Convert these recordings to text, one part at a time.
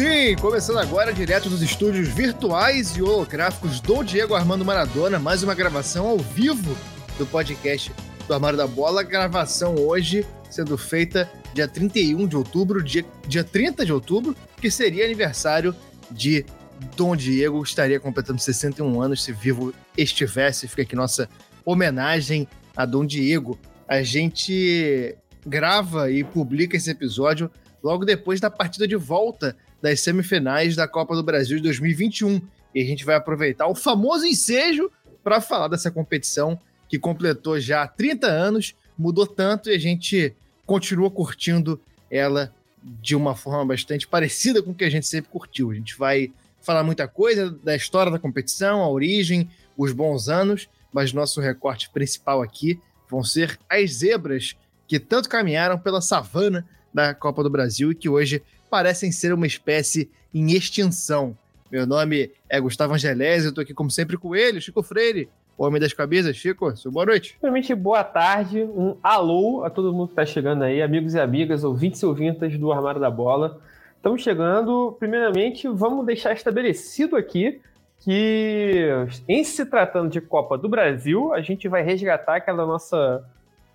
Sim, começando agora direto dos estúdios virtuais e holográficos do Diego Armando Maradona, mais uma gravação ao vivo do podcast do Armário da Bola. Gravação hoje sendo feita dia 31 de outubro, dia, dia 30 de outubro, que seria aniversário de Dom Diego. Estaria completando 61 anos se vivo estivesse. Fica aqui nossa homenagem a Dom Diego. A gente grava e publica esse episódio logo depois da partida de volta das semifinais da Copa do Brasil de 2021. E a gente vai aproveitar o famoso ensejo para falar dessa competição que completou já 30 anos, mudou tanto e a gente continua curtindo ela de uma forma bastante parecida com o que a gente sempre curtiu. A gente vai falar muita coisa da história da competição, a origem, os bons anos, mas nosso recorte principal aqui vão ser as zebras que tanto caminharam pela savana da Copa do Brasil e que hoje parecem ser uma espécie em extinção. Meu nome é Gustavo Angelés, eu tô aqui como sempre com ele, Chico Freire, o homem das cabeças. Chico, boa noite. Primeiramente, boa tarde, um alô a todo mundo que tá chegando aí, amigos e amigas, ouvintes e ouvintas do Armário da Bola. Estamos chegando, primeiramente, vamos deixar estabelecido aqui que, em se tratando de Copa do Brasil, a gente vai resgatar aquela nossa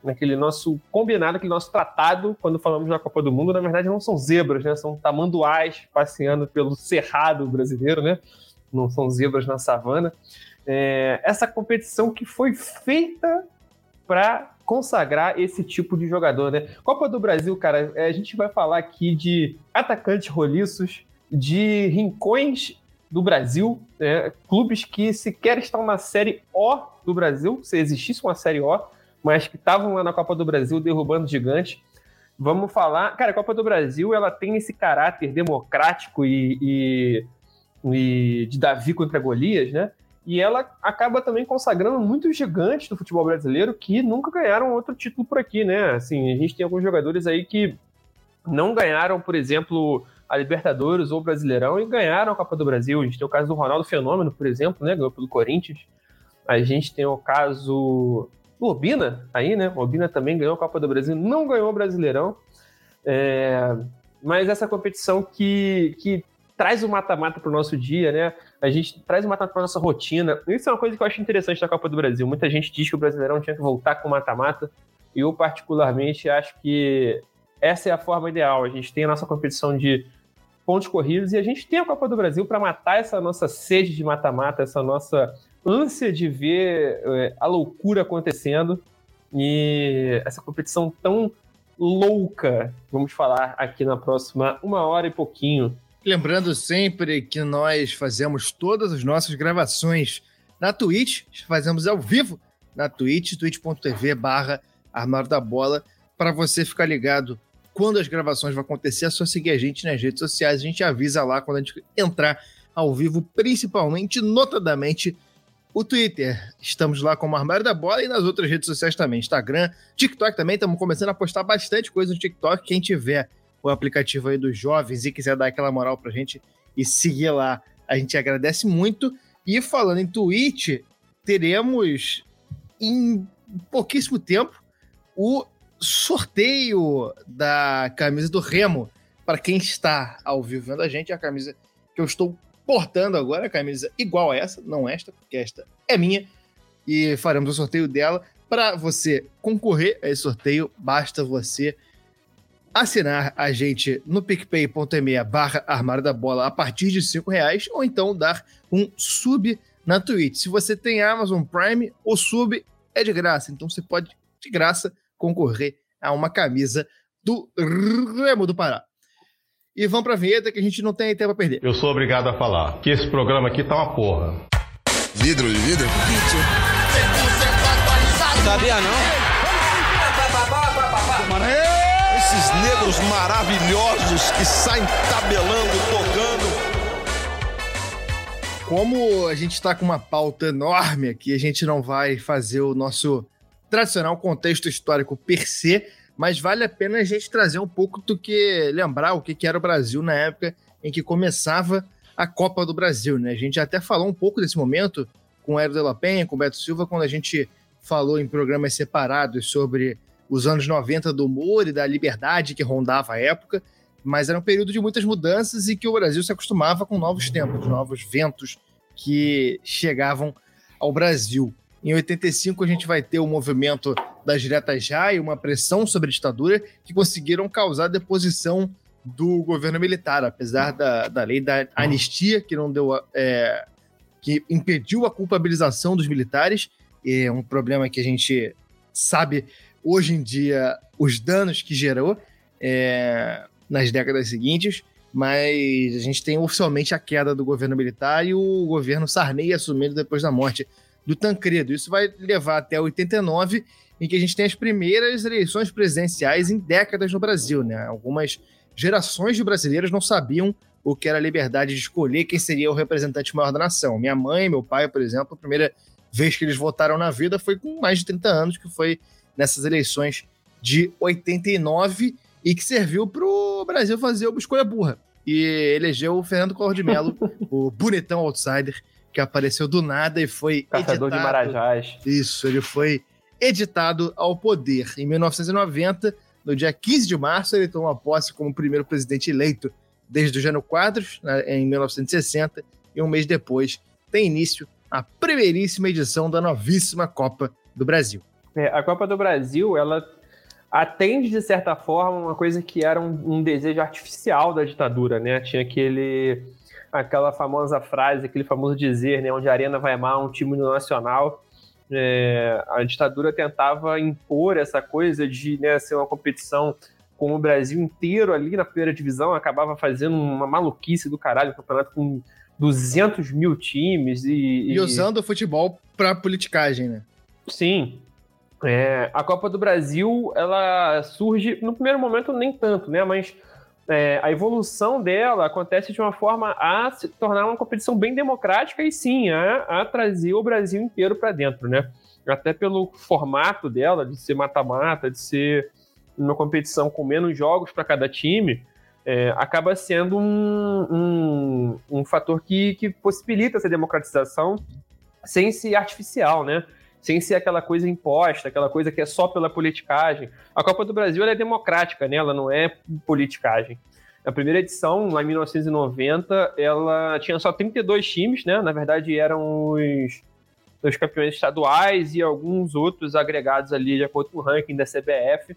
naquele nosso combinado, aquele nosso tratado, quando falamos da Copa do Mundo, na verdade não são zebras, né? São tamanduás passeando pelo cerrado brasileiro, né? Não são zebras na savana. É, essa competição que foi feita para consagrar esse tipo de jogador, né? Copa do Brasil, cara, é, a gente vai falar aqui de atacantes roliços, de rincões do Brasil, né? clubes que sequer estão na Série O do Brasil, se existisse uma Série O, mas que estavam lá na Copa do Brasil derrubando gigantes. Vamos falar. Cara, a Copa do Brasil ela tem esse caráter democrático e, e, e de Davi contra Golias, né? E ela acaba também consagrando muitos gigantes do futebol brasileiro que nunca ganharam outro título por aqui, né? Assim, a gente tem alguns jogadores aí que não ganharam, por exemplo, a Libertadores ou o Brasileirão e ganharam a Copa do Brasil. A gente tem o caso do Ronaldo Fenômeno, por exemplo, né? Ganhou pelo Corinthians. A gente tem o caso Urbina aí, né? Urbina também ganhou a Copa do Brasil, não ganhou o Brasileirão. É, mas essa competição que, que traz o mata-mata para o nosso dia, né? A gente traz o mata-mata para nossa rotina. Isso é uma coisa que eu acho interessante da Copa do Brasil. Muita gente diz que o Brasileirão tinha que voltar com mata-mata. E eu, particularmente, acho que essa é a forma ideal. A gente tem a nossa competição de pontos corridos e a gente tem a Copa do Brasil para matar essa nossa sede de mata-mata, essa nossa ânsia de ver é, a loucura acontecendo e essa competição tão louca, vamos falar aqui na próxima uma hora e pouquinho. Lembrando sempre que nós fazemos todas as nossas gravações na Twitch, fazemos ao vivo na Twitch, twitch.tv barra Armário da Bola, para você ficar ligado quando as gravações vão acontecer, é só seguir a gente nas redes sociais, a gente avisa lá quando a gente entrar ao vivo, principalmente, notadamente, o Twitter. Estamos lá como Armário da Bola e nas outras redes sociais também. Instagram, TikTok também. Estamos começando a postar bastante coisa no TikTok. Quem tiver o aplicativo aí dos jovens e quiser dar aquela moral pra gente e seguir lá, a gente agradece muito. E falando em Twitch, teremos em pouquíssimo tempo o sorteio da camisa do Remo. Para quem está ao vivo vendo a gente, é a camisa que eu estou portando agora a camisa igual a essa, não esta, porque esta é minha, e faremos o sorteio dela. Para você concorrer a esse sorteio, basta você assinar a gente no picpay.me barra armário da bola a partir de cinco reais, ou então dar um sub na Twitch. Se você tem Amazon Prime, o sub é de graça, então você pode, de graça, concorrer a uma camisa do Remo do Pará. E vamos pra vinheta que a gente não tem tempo a perder. Eu sou obrigado a falar que esse programa aqui tá uma porra. Vidro de vidro? Sabia não? Esses negros maravilhosos que saem tabelando, tocando. Como a gente está com uma pauta enorme aqui, a gente não vai fazer o nosso tradicional contexto histórico per se, mas vale a pena a gente trazer um pouco do que lembrar o que, era o Brasil na época em que começava a Copa do Brasil, né? A gente até falou um pouco desse momento com o Hélio de la Penha, com o Beto Silva, quando a gente falou em programas separados sobre os anos 90 do humor e da liberdade que rondava a época. mas era um período de muitas mudanças e que o Brasil se acostumava com novos tempos, novos ventos que chegavam ao Brasil. Em 85, a gente vai ter o movimento das diretas já e uma pressão sobre a ditadura que conseguiram causar a deposição do governo militar, apesar da, da lei da anistia, que não deu. É, que impediu a culpabilização dos militares. É um problema que a gente sabe hoje em dia os danos que gerou é, nas décadas seguintes, mas a gente tem oficialmente a queda do governo militar e o governo Sarney assumindo depois da morte do Tancredo. Isso vai levar até 89, em que a gente tem as primeiras eleições presidenciais em décadas no Brasil. Né? Algumas gerações de brasileiros não sabiam o que era a liberdade de escolher quem seria o representante maior da nação. Minha mãe, meu pai, por exemplo, a primeira vez que eles votaram na vida foi com mais de 30 anos, que foi nessas eleições de 89 e que serviu para o Brasil fazer uma escolha burra. E elegeu o Fernando Collor de Mello, o bonitão outsider, que apareceu do nada e foi Caçador editado. de Marajás. Isso, ele foi editado ao poder. Em 1990, no dia 15 de março, ele tomou posse como primeiro presidente eleito desde o Jânio Quadros, né, em 1960, e um mês depois tem início a primeiríssima edição da novíssima Copa do Brasil. É, a Copa do Brasil, ela atende, de certa forma, uma coisa que era um, um desejo artificial da ditadura, né? Tinha aquele aquela famosa frase, aquele famoso dizer, né, onde a arena vai mal, um time no nacional. É, a ditadura tentava impor essa coisa de né, ser uma competição com o Brasil inteiro ali na primeira divisão, acabava fazendo uma maluquice do caralho, um campeonato com 200 mil times e... E, e usando o futebol para politicagem, né? Sim. É, a Copa do Brasil, ela surge, no primeiro momento nem tanto, né, mas é, a evolução dela acontece de uma forma a se tornar uma competição bem democrática e sim, a, a trazer o Brasil inteiro para dentro, né? Até pelo formato dela, de ser mata-mata, de ser uma competição com menos jogos para cada time, é, acaba sendo um, um, um fator que, que possibilita essa democratização sem ser artificial, né? Sem ser aquela coisa imposta, aquela coisa que é só pela politicagem. A Copa do Brasil é democrática, né? ela não é politicagem. A primeira edição, lá em 1990, ela tinha só 32 times, né? Na verdade, eram os, os campeões estaduais e alguns outros agregados ali de acordo com o ranking da CBF.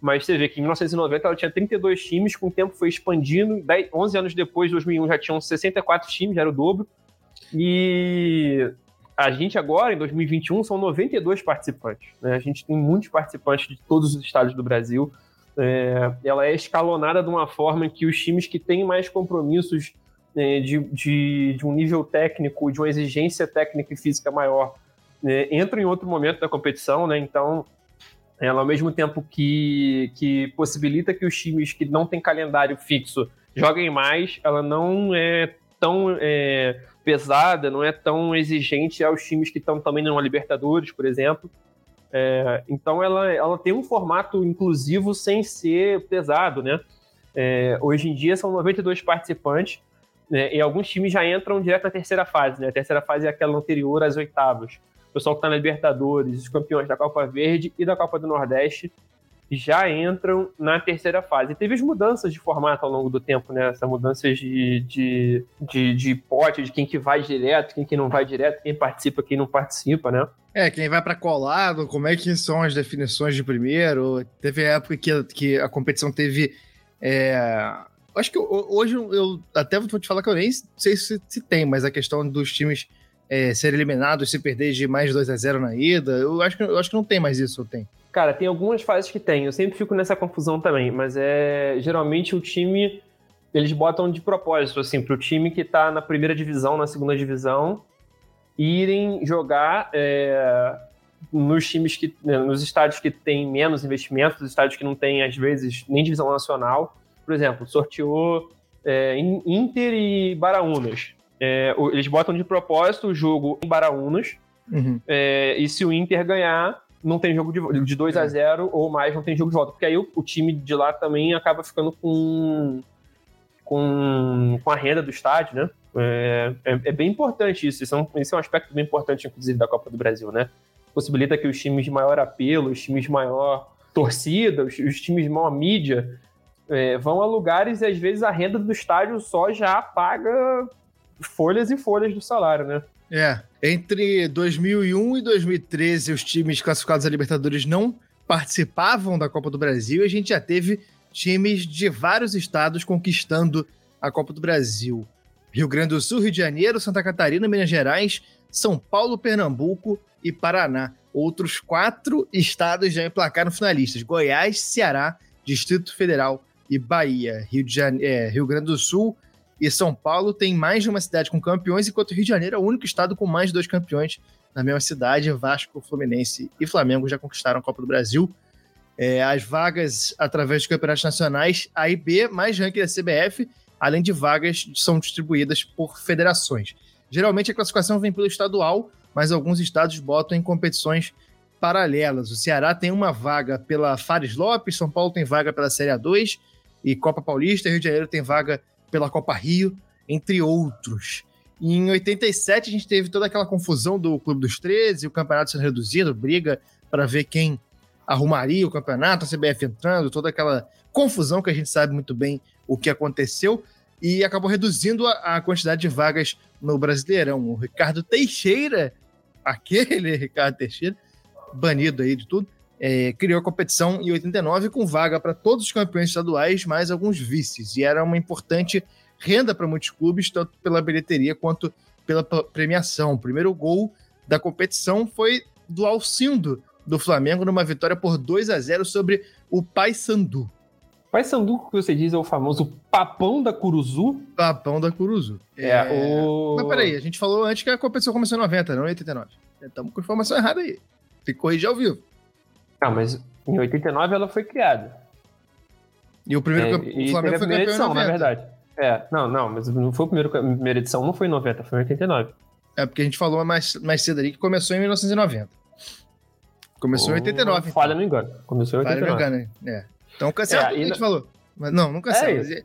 Mas você vê que em 1990 ela tinha 32 times, com o tempo foi expandindo. 10, 11 anos depois, 2001, já tinham 64 times, já era o dobro. E a gente agora, em 2021, são 92 participantes. Né? A gente tem muitos participantes de todos os estados do Brasil. É, ela é escalonada de uma forma que os times que têm mais compromissos é, de, de, de, um nível técnico, de uma exigência técnica e física maior, é, entram em outro momento da competição. Né? Então, ela, ao mesmo tempo que, que possibilita que os times que não têm calendário fixo joguem mais, ela não é tão é, pesada, não é tão exigente aos times que estão também na Libertadores, por exemplo. É, então ela, ela tem um formato inclusivo sem ser pesado, né? É, hoje em dia são 92 participantes né, e alguns times já entram direto na terceira fase, né? A terceira fase é aquela anterior às oitavas. O pessoal que está na Libertadores, os campeões da Copa Verde e da Copa do Nordeste já entram na terceira fase. E teve as mudanças de formato ao longo do tempo, né? Essas mudanças de, de, de, de pote, de quem que vai direto, quem que não vai direto, quem participa, quem não participa, né? É, quem vai para colado, como é que são as definições de primeiro. Teve época que, que a competição teve. É... Acho que hoje eu até vou te falar que eu nem sei se, se tem, mas a questão dos times é, ser eliminados se perder de mais 2 a 0 na ida, eu acho que, eu acho que não tem mais isso, tem? Cara, tem algumas fases que tem. Eu sempre fico nessa confusão também, mas é geralmente o time eles botam de propósito assim para o time que está na primeira divisão, na segunda divisão, irem jogar é, nos times que né, nos estádios que têm menos investimentos, os estádios que não têm às vezes nem divisão nacional. Por exemplo, sorteou é, Inter e Baraunas. É, eles botam de propósito o jogo em Baraunas. Uhum. É, e se o Inter ganhar, não tem jogo de, de 2 a 0 é. ou mais, não tem jogo de volta. Porque aí o, o, time de lá também acaba ficando com, com, com a renda do estádio, né? É, é, é bem importante isso. Isso é, um, isso é um aspecto bem importante, inclusive, da Copa do Brasil, né? Possibilita que os times de maior apelo, os times de maior torcida, os, os times de maior mídia é, vão a lugares e às vezes a renda do estádio só já paga folhas e folhas do salário, né? É, entre 2001 e 2013 os times classificados a Libertadores não participavam da Copa do Brasil e a gente já teve times de vários estados conquistando a Copa do Brasil. Rio Grande do Sul, Rio de Janeiro, Santa Catarina, Minas Gerais, São Paulo, Pernambuco e Paraná. Outros quatro estados já emplacaram finalistas: Goiás, Ceará, Distrito Federal e Bahia. Rio, de Jane... É, Rio Grande do Sul e São Paulo têm mais de uma cidade com campeões, enquanto Rio de Janeiro é o único estado com mais de dois campeões na mesma cidade. Vasco, Fluminense e Flamengo já conquistaram a Copa do Brasil. É, as vagas através dos campeonatos nacionais A e B, mais ranking da CBF, além de vagas são distribuídas por federações. Geralmente a classificação vem pelo estadual, mas alguns estados botam em competições paralelas. O Ceará tem uma vaga pela Fares Lopes, São Paulo tem vaga pela Série A2 e Copa Paulista, Rio de Janeiro tem vaga pela Copa Rio, entre outros. E em 87 a gente teve toda aquela confusão do Clube dos 13, o campeonato sendo reduzido, briga para ver quem arrumaria o campeonato, a CBF entrando, toda aquela confusão que a gente sabe muito bem o que aconteceu e acabou reduzindo a, a quantidade de vagas no Brasileirão. O Ricardo Teixeira, aquele Ricardo Teixeira, banido aí de tudo, é, criou a competição em 89 com vaga para todos os campeões estaduais, mais alguns vices. E era uma importante renda para muitos clubes, tanto pela bilheteria quanto pela premiação. O primeiro gol da competição foi do Alcindo, do Flamengo, numa vitória por 2 a 0 sobre o Paysandu. Paysandu, que você diz, é o famoso papão da Curuzu? Papão da Curuzu. É, é... o... Mas peraí, a gente falou antes que a competição começou em 90, não em 89. Estamos com informação errada aí. Tem que corrigir ao vivo. Não, mas em 89 ela foi criada. E o primeiro é, o Flamengo foi campeão edição, em 90. na verdade. É, não, não, mas não foi a primeira, a primeira edição, não foi em 90, foi em 89. É, porque a gente falou mais, mais cedo ali que começou em 1990. Começou oh, em 89. Então. Falha então. no engano. Começou em 89. Falha no engano, é. Então, cancela é, tudo que a gente falou. Mas não, nunca é sei.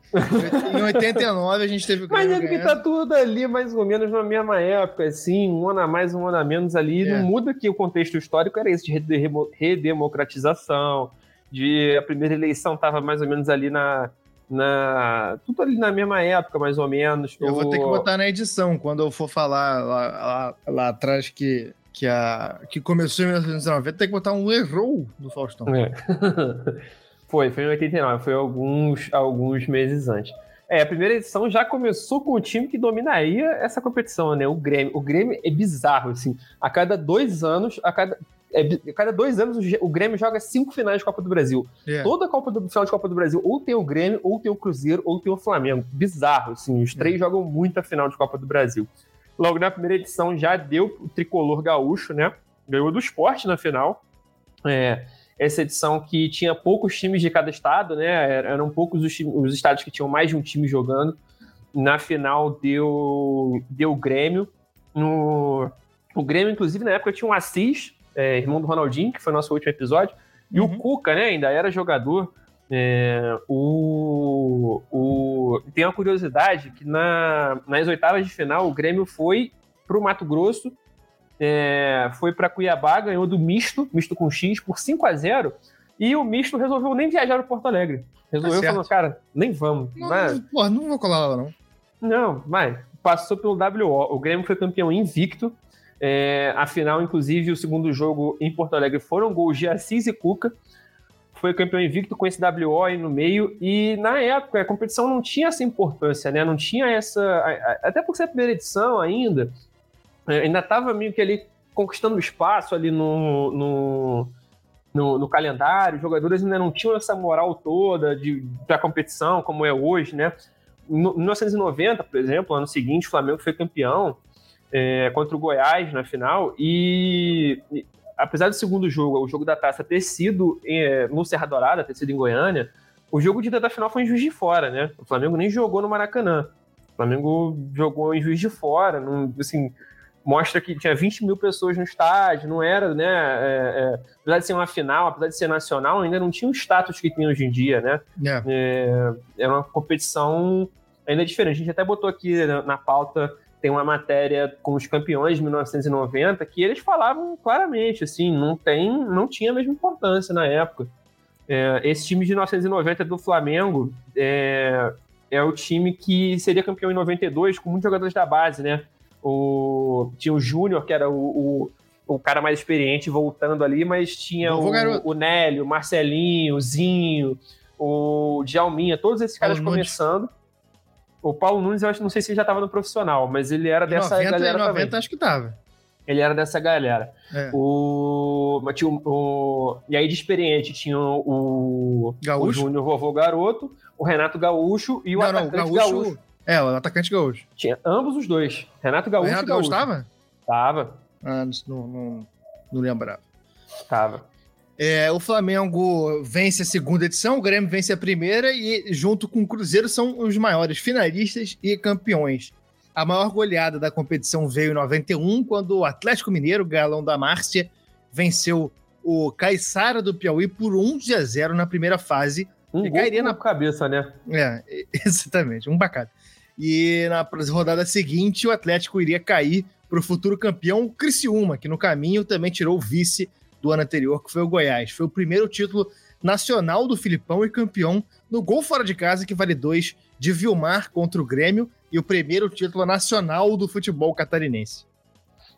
Em 89 a gente teve o Mas é que tá tudo ali mais ou menos na mesma época, assim, um ano a mais, um ano a menos ali. É. Não muda que o contexto histórico era esse de redemocratização, de a primeira eleição tava mais ou menos ali na, na. Tudo ali na mesma época, mais ou menos. Eu vou ter que botar na edição, quando eu for falar lá, lá, lá atrás que, que, a, que começou em 1990, tem que botar um errou do Faustão. É. Foi, foi em 89, foi alguns, alguns meses antes. É, a primeira edição já começou com o time que dominaria essa competição, né? O Grêmio. O Grêmio é bizarro, assim. A cada dois anos, a cada, é, a cada dois anos, o Grêmio joga cinco finais de Copa do Brasil. Yeah. É. Toda a Copa do, final de Copa do Brasil, ou tem o Grêmio, ou tem o Cruzeiro, ou tem o Flamengo. Bizarro, assim. Os três yeah. É. jogam muita final de Copa do Brasil. Logo na primeira edição já deu o tricolor gaúcho, né? Ganhou do esporte na final. É essa edição que tinha poucos times de cada estado, né? Eram poucos os, os estados que tinham mais de um time jogando. Na final deu deu Grêmio. No, o Grêmio, inclusive, na época tinha um Assis, é, irmão do Ronaldinho, que foi nosso último episódio, e uhum. o Cuca, né? Ainda era jogador. É, o, o, tem uma curiosidade que na, nas oitavas de final o Grêmio foi para o Mato Grosso é, foi para Cuiabá, ganhou do misto, misto com X, por 5 a 0 e o misto resolveu nem viajar para Porto Alegre. Resolveu tá falando, cara, nem vamos. Não, mas... porra, não vou colar lá, não. Não, mas passou pelo WO. O Grêmio foi campeão invicto. É, afinal, inclusive, o segundo jogo em Porto Alegre foram gols de Assis e Cuca. Foi campeão invicto com esse WO aí no meio. E na época a competição não tinha essa importância, né? Não tinha essa. Até por ser a primeira edição ainda, é, ainda estava meio que ali conquistando espaço ali no, no, no, no, calendário, os jogadores ainda não tinham essa moral toda de, da competição, como é hoje, né? No, 1990, por exemplo, ano seguinte, o Flamengo foi campeão é, contra o Goiás na final e, e, apesar do segundo jogo, o jogo da taça ter sido é, no Serra Dourada, ter sido em Goiânia, o jogo de ida da final foi em Juiz de Fora, né? O Flamengo nem jogou no Maracanã. O Flamengo jogou em Juiz de Fora, não, assim, mostra que tinha 20 mil pessoas no estádio, não era, né? É, é, apesar de ser uma final, apesar de ser nacional, ainda não tinha o status que tem hoje em dia, né? Yeah. É, era uma competição ainda diferente. A gente até botou aqui na, na, pauta, tem uma matéria com os campeões de 1990 que eles falavam claramente, assim, não tem, não tinha a mesma importância na época. É, esse time de 1990 do Flamengo é, é o time que seria campeão em 92 com muitos jogadores da base, né? O, tinha o Júnior, que era o, o, o, cara mais experiente, voltando ali, mas tinha o, o Nélio, o Marcelinho, o Zinho, o Djalminha, todos esses caras Paulo começando. Nunes. O Paulo Nunes, eu acho, não sei se ele já estava no profissional, mas ele era dessa 90, galera 90, também. acho que tava. Ele era dessa galera. É. O, tinha o, o, e aí de experiente tinha o, o Júnior Vovô Garoto, o Renato Gaúcho e o não, atacante não, Gaúcho, Gaúcho. É, o atacante Gaúcho. Tinha ambos os dois. Renato Gaúcho o Renato e Gaúcho. Gaúcho tava? Ah, não, não, não lembrava. Tava. É, o Flamengo vence a segunda edição, o Grêmio vence a primeira e, junto com o Cruzeiro, são os maiores finalistas e campeões. A maior goleada da competição veio em 91, quando o Atlético Mineiro, galão da Márcia, venceu o Caiçara do Piauí por 1 a 0 na primeira fase. Um e cairia na cabeça, né? É, exatamente, um bacana. E na rodada seguinte, o Atlético iria cair para o futuro campeão Criciúma, que no caminho também tirou o vice do ano anterior, que foi o Goiás. Foi o primeiro título nacional do Filipão e campeão no gol fora de casa, que vale dois, de Vilmar contra o Grêmio, e o primeiro título nacional do futebol catarinense.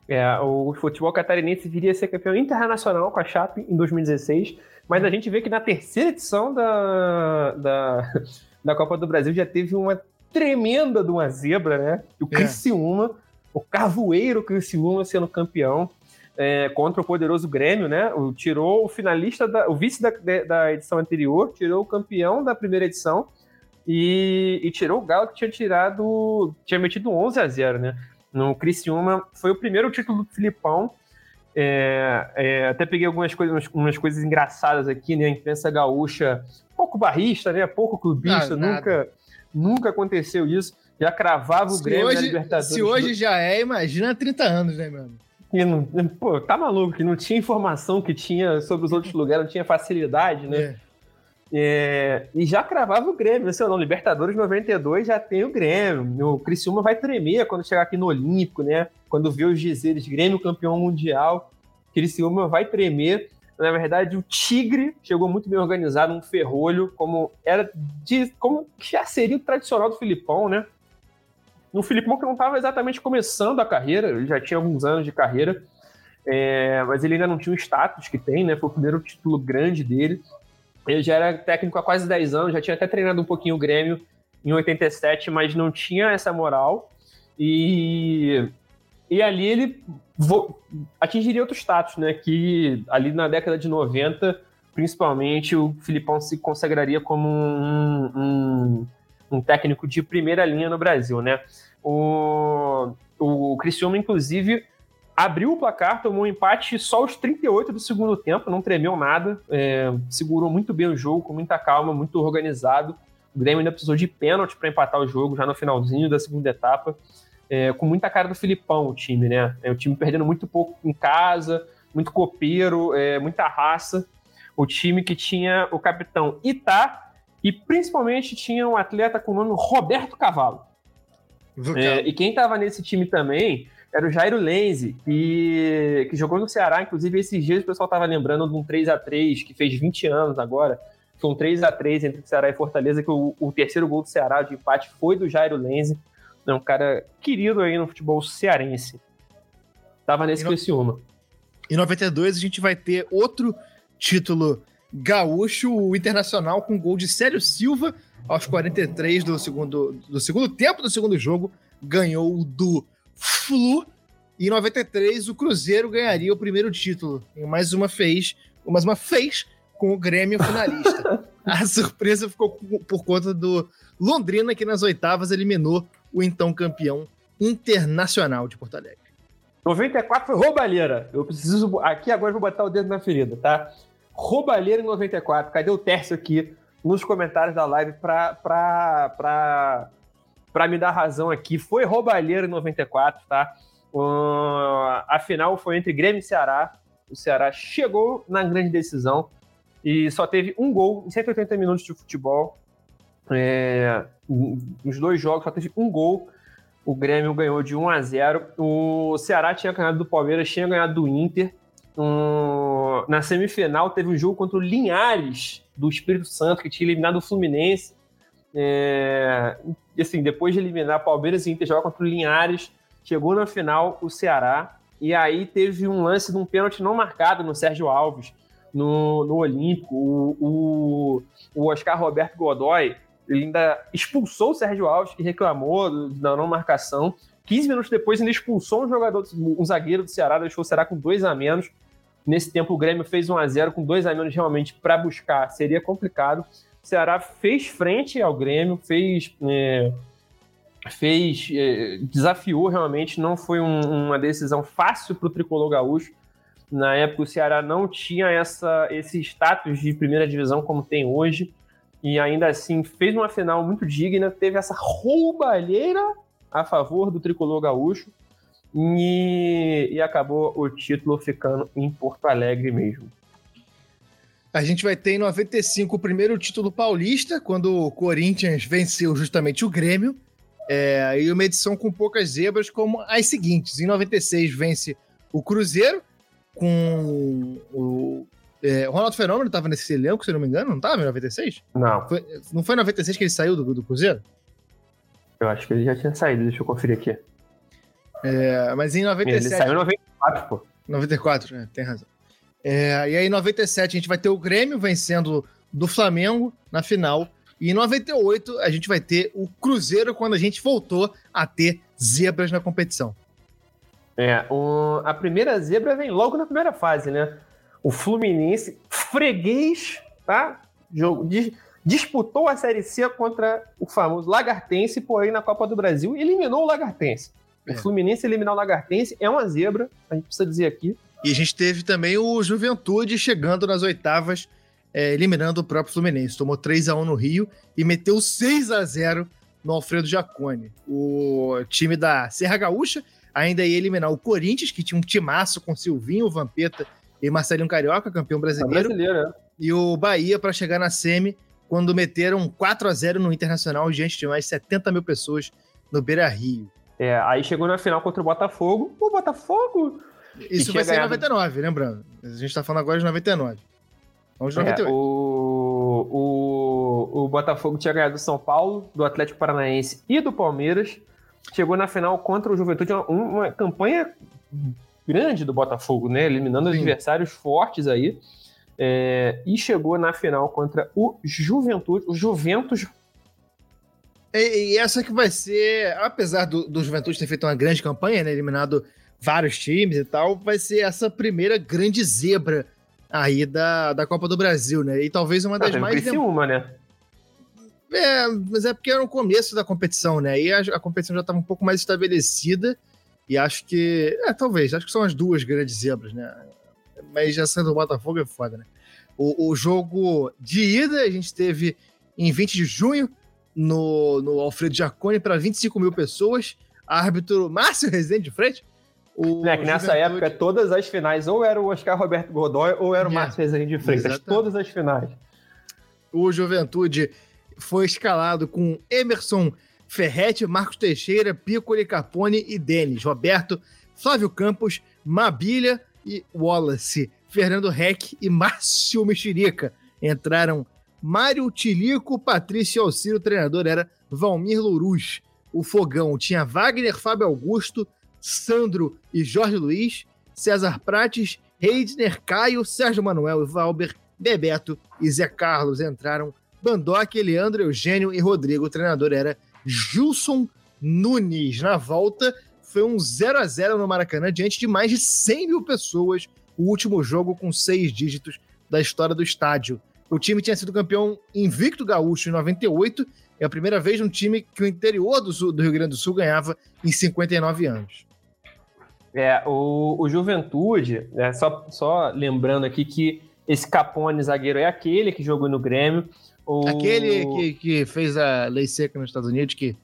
É, o futebol catarinense viria a ser campeão internacional com a Chape em 2016, mas a gente vê que na terceira edição da, da, da Copa do Brasil já teve uma tremenda de uma zebra, né? O é. Criciúma, é. o Carvoeiro Criciúma sendo campeão é, contra o poderoso Grêmio, né? O, tirou o finalista, da, o vice da, da edição anterior, tirou o campeão da primeira edição e, e, tirou o Galo que tinha tirado, tinha metido 11 a 0, né? No Criciúma foi o primeiro título do Filipão. É, é, até peguei algumas coisas, umas coisas engraçadas aqui, né? A imprensa gaúcha, pouco barrista, né? Pouco clubista, não, nunca, nunca aconteceu isso. Já cravava o se Grêmio hoje, na Libertadores. Se hoje já é, imagina 30 anos, né, mano? E não, pô, tá maluco, que não tinha informação que tinha sobre os outros lugares, não tinha facilidade, né? É. É, e já cravava o Grêmio, sei lá, Libertadores 92 já tem o Grêmio. O Criciúma vai tremer quando chegar aqui no Olímpico, né? Quando vê os dizeres Grêmio campeão mundial, Criciúma vai tremer. Na verdade, o Tigre chegou muito bem organizado, um ferrolho, como era de, como já seria o tradicional do Filipão, né? no Filipão que não estava exatamente começando a carreira, ele já tinha alguns anos de carreira, é, mas ele ainda não tinha o status que tem, né? Foi o primeiro título grande dele. Ele já era técnico há quase 10 anos, já tinha até treinado um pouquinho o Grêmio em 87, mas não tinha essa moral. E, e ali ele atingiria outro status, né? Que ali na década de 90, principalmente, o Filipão se consagraria como um, um um técnico de primeira linha no Brasil, né? O, o Criciúma, inclusive, abriu o placar, tomou um empate só aos 38 do segundo tempo, não tremeu nada, é, segurou muito bem o jogo, com muita calma, muito organizado. O Grêmio ainda precisou de pênalti para empatar o jogo já no finalzinho da segunda etapa, é, com muita cara do Filipão o time, né? É, o time perdendo muito pouco em casa, muito copeiro, é, muita raça. O time que tinha o capitão Itá e principalmente tinha um atleta com o nome Roberto Cavalo. É, e quem estava nesse time também era o Jairo Lenze, que, que jogou no Ceará. Inclusive, esses dias o pessoal estava lembrando de um 3 a 3 que fez 20 anos agora. Foi um 3 a 3 entre Ceará e Fortaleza, que o, o terceiro gol do Ceará de empate foi do Jairo Lenze. É um cara querido aí no futebol cearense. Tava nesse Criciúma. Em 92 a gente vai ter outro título gaúcho, o Internacional com gol de Célio Silva aos 43 do segundo, do segundo tempo do segundo jogo, ganhou do Flu. E em 93 o Cruzeiro ganharia o primeiro título. E mais uma fez, mais uma fez com o Grêmio finalista. A surpresa ficou por conta do Londrina, que nas oitavas eliminou o então campeão internacional de Porto Alegre. 94 foi roubalheira. Eu preciso. Aqui agora vou botar o dedo na ferida, tá? Roubalheiro em 94. Cadê o Tércio aqui nos comentários da live pra, pra, pra, pra me dar razão aqui? Foi roubalheiro em 94, tá? Uh, a final foi entre Grêmio e Ceará. O Ceará chegou na grande decisão e só teve um gol em 180 minutos de futebol. É, nos dois jogos só teve um gol. O Grêmio ganhou de 1 a 0. O Ceará tinha ganhado do Palmeiras, tinha ganhado do Inter. Um, na semifinal teve um jogo contra o Linhares do Espírito Santo, que tinha eliminado o Fluminense. É, assim, depois de eliminar Palmeiras e Inter, joga contra o Linhares, chegou na final o Ceará, e aí teve um lance de um pênalti não marcado no Sérgio Alves, no, no Olímpico. O, o, o Oscar Roberto Godoy, ele ainda expulsou o Sérgio Alves, que reclamou da não marcação. 15 minutos depois, ainda expulsou um jogador, um zagueiro do Ceará, deixou o Ceará com dois a menos. Nesse tempo, o Grêmio fez 1 a 0 com dois a menos realmente para buscar. Seria complicado. O Ceará fez frente ao Grêmio, fez. É, fez é, desafiou realmente, não foi um, uma decisão fácil para o tricolor gaúcho. Na época, o Ceará não tinha essa, esse status de primeira divisão como tem hoje, e ainda assim fez uma final muito digna, teve essa roubalheira a favor do tricolor gaúcho, e, e acabou o título ficando em Porto Alegre mesmo. A gente vai ter em 95 o primeiro título paulista, quando o Corinthians venceu justamente o Grêmio. É, e uma edição com poucas zebras, como as seguintes. Em 96 vence o Cruzeiro, com o. É, o Ronaldo Fenômeno estava nesse elenco, se não me engano, não estava em 96? Não. Foi, não foi em 96 que ele saiu do, do Cruzeiro? Eu acho que ele já tinha saído, deixa eu conferir aqui. É, mas em 97. Ele saiu em 94, pô. 94, é, tem razão. É, e aí, em 97, a gente vai ter o Grêmio vencendo do Flamengo na final. E em 98, a gente vai ter o Cruzeiro quando a gente voltou a ter zebras na competição. É, a primeira zebra vem logo na primeira fase, né? O Fluminense, freguês, tá? Jogo, disputou a Série C contra o famoso Lagartense, porém na Copa do Brasil eliminou o Lagartense. É. O Fluminense eliminar o Lagartense é uma zebra, a gente precisa dizer aqui. E a gente teve também o Juventude chegando nas oitavas, é, eliminando o próprio Fluminense. Tomou 3 a 1 no Rio e meteu 6 a 0 no Alfredo Jacone. O time da Serra Gaúcha ainda ia eliminar o Corinthians, que tinha um timaço com Silvinho, Vampeta e Marcelinho Carioca, campeão brasileiro. brasileiro é. E o Bahia para chegar na semi, quando meteram 4 a 0 no Internacional diante de mais 70 mil pessoas no Beira Rio. É, aí chegou na final contra o Botafogo. O Botafogo. Isso vai ser em 99, lembrando. A gente tá falando agora de 99. Vamos de 98. É, o, o, o Botafogo tinha ganhado do São Paulo, do Atlético Paranaense e do Palmeiras. Chegou na final contra o Juventude, uma, uma campanha grande do Botafogo, né? Eliminando Sim. adversários fortes aí. É, e chegou na final contra o Juventude, o Juventus e, e, essa que vai ser, apesar do, do Juventude ter feito uma grande campanha, né, eliminado vários times e tal, vai ser essa primeira grande zebra aí da, da Copa do Brasil, né? E talvez uma das ah, mais. uma, né? É, mas é porque era o começo da competição, né? E a, a competição já estava um pouco mais estabelecida. E acho que. É, talvez. Acho que são as duas grandes zebras, né? Mas já sendo o Botafogo é foda, né? O, o jogo de ida a gente teve em 20 de junho, no, no Alfredo Jacone para 25 mil pessoas. Árbitro Márcio Rezende de frente. O é que nessa Juventude... época, todas as finais, ou era o Oscar Roberto Godoy, ou era o é, Márcio Rezende de Freitas. Todas as finais. O Juventude foi escalado com Emerson Ferretti, Marcos Teixeira, Piccoli Capone e Denis. Roberto, Flávio Campos, Mabilha e Wallace. Fernando Reck e Márcio Mexerica entraram Mário Tilico, Patrício Alciro, o treinador era Valmir Louruz. O Fogão tinha Wagner, Fábio Augusto, Sandro e Jorge Luiz, César Prates, Reidner, Caio, Sérgio Manuel e Valber, Bebeto e Zé Carlos entraram. Bandoc, Leandro, Eugênio e Rodrigo. O treinador era Gilson Nunes. Na volta, foi um 0 a 0 no Maracanã, diante de mais de 100 mil pessoas. O último jogo com seis dígitos da história do estádio. O time tinha sido campeão invicto gaúcho em 98. É a primeira vez um time que o interior do, Sul, do Rio Grande do Sul ganhava em 59 anos. É, o, o Juventude, né, só, só lembrando aqui que esse Capone zagueiro é aquele que jogou no Grêmio. O... Aquele que, que fez a lei seca nos Estados Unidos, que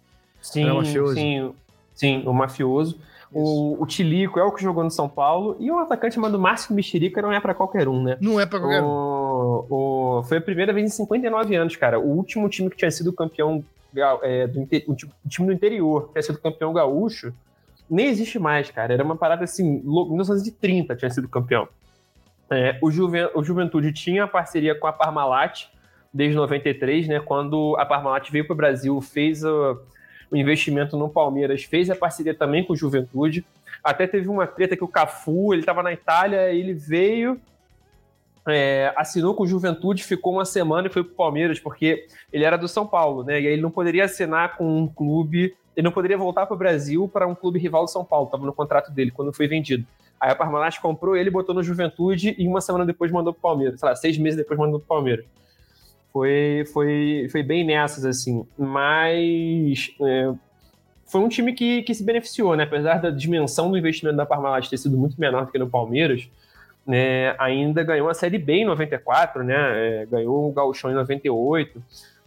sim, era mafioso. Sim, sim, o mafioso. O, o Tilico é o que jogou no São Paulo. E o atacante chamado Márcio Mexerica não é para qualquer um, né? Não é para qualquer o, um. O, foi a primeira vez em 59 anos, cara. O último time que tinha sido campeão é, do, o time do interior, que tinha sido campeão gaúcho, nem existe mais, cara. Era uma parada assim, 1930 tinha sido campeão. É, o, Juven, o Juventude tinha parceria com a Parmalat desde 93, né? Quando a Parmalat veio para o Brasil, fez o, o, investimento no Palmeiras, fez a parceria também com o Juventude. Até teve uma treta que o Cafu, ele estava na Itália, ele veio, é, assinou com o Juventude, ficou uma semana e foi para o Palmeiras, porque ele era do São Paulo, né? E aí ele não poderia assinar com um clube, ele não poderia voltar para o Brasil para um clube rival do São Paulo, estava no contrato dele quando foi vendido. Aí a Parmalat comprou ele, botou no Juventude e uma semana depois mandou pro Palmeiras. Sei lá, seis meses depois mandou pro Palmeiras. Foi, foi, foi bem nessas, assim. Mas é, foi um time que, que se beneficiou, né? Apesar da dimensão do investimento da Parmalat ter sido muito menor do que no Palmeiras, né? ainda ganhou a Série B em 94, né? É, ganhou o Gauchão em 98.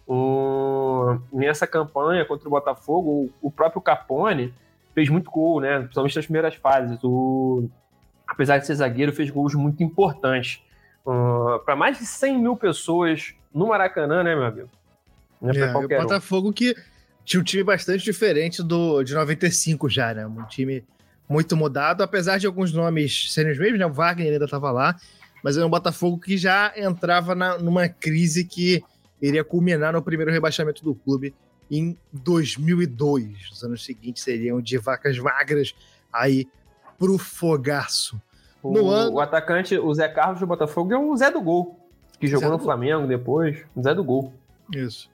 Um, nessa campanha contra o Botafogo, o, o próprio Capone fez muito gol, né? Principalmente nas primeiras fases. O, apesar de ser zagueiro, fez gols muito importantes. Uh, para mais de 100 mil pessoas no Maracanã, né, meu amigo? Não é, é o Botafogo um. que tinha um time bastante diferente do de 95 já, né? Um time muito mudado, apesar de alguns nomes serem os mesmos, né? O Wagner ainda estava lá, mas era um Botafogo que já entrava na, numa crise que iria culminar no primeiro rebaixamento do clube em 2002. Os anos seguintes seriam de vacas magras aí pro fogaço. O, no ano... o atacante, o Zé Carlos do Botafogo é o Zé do Gol, que jogou Zé no Flamengo depois. Zé do Gol. Isso.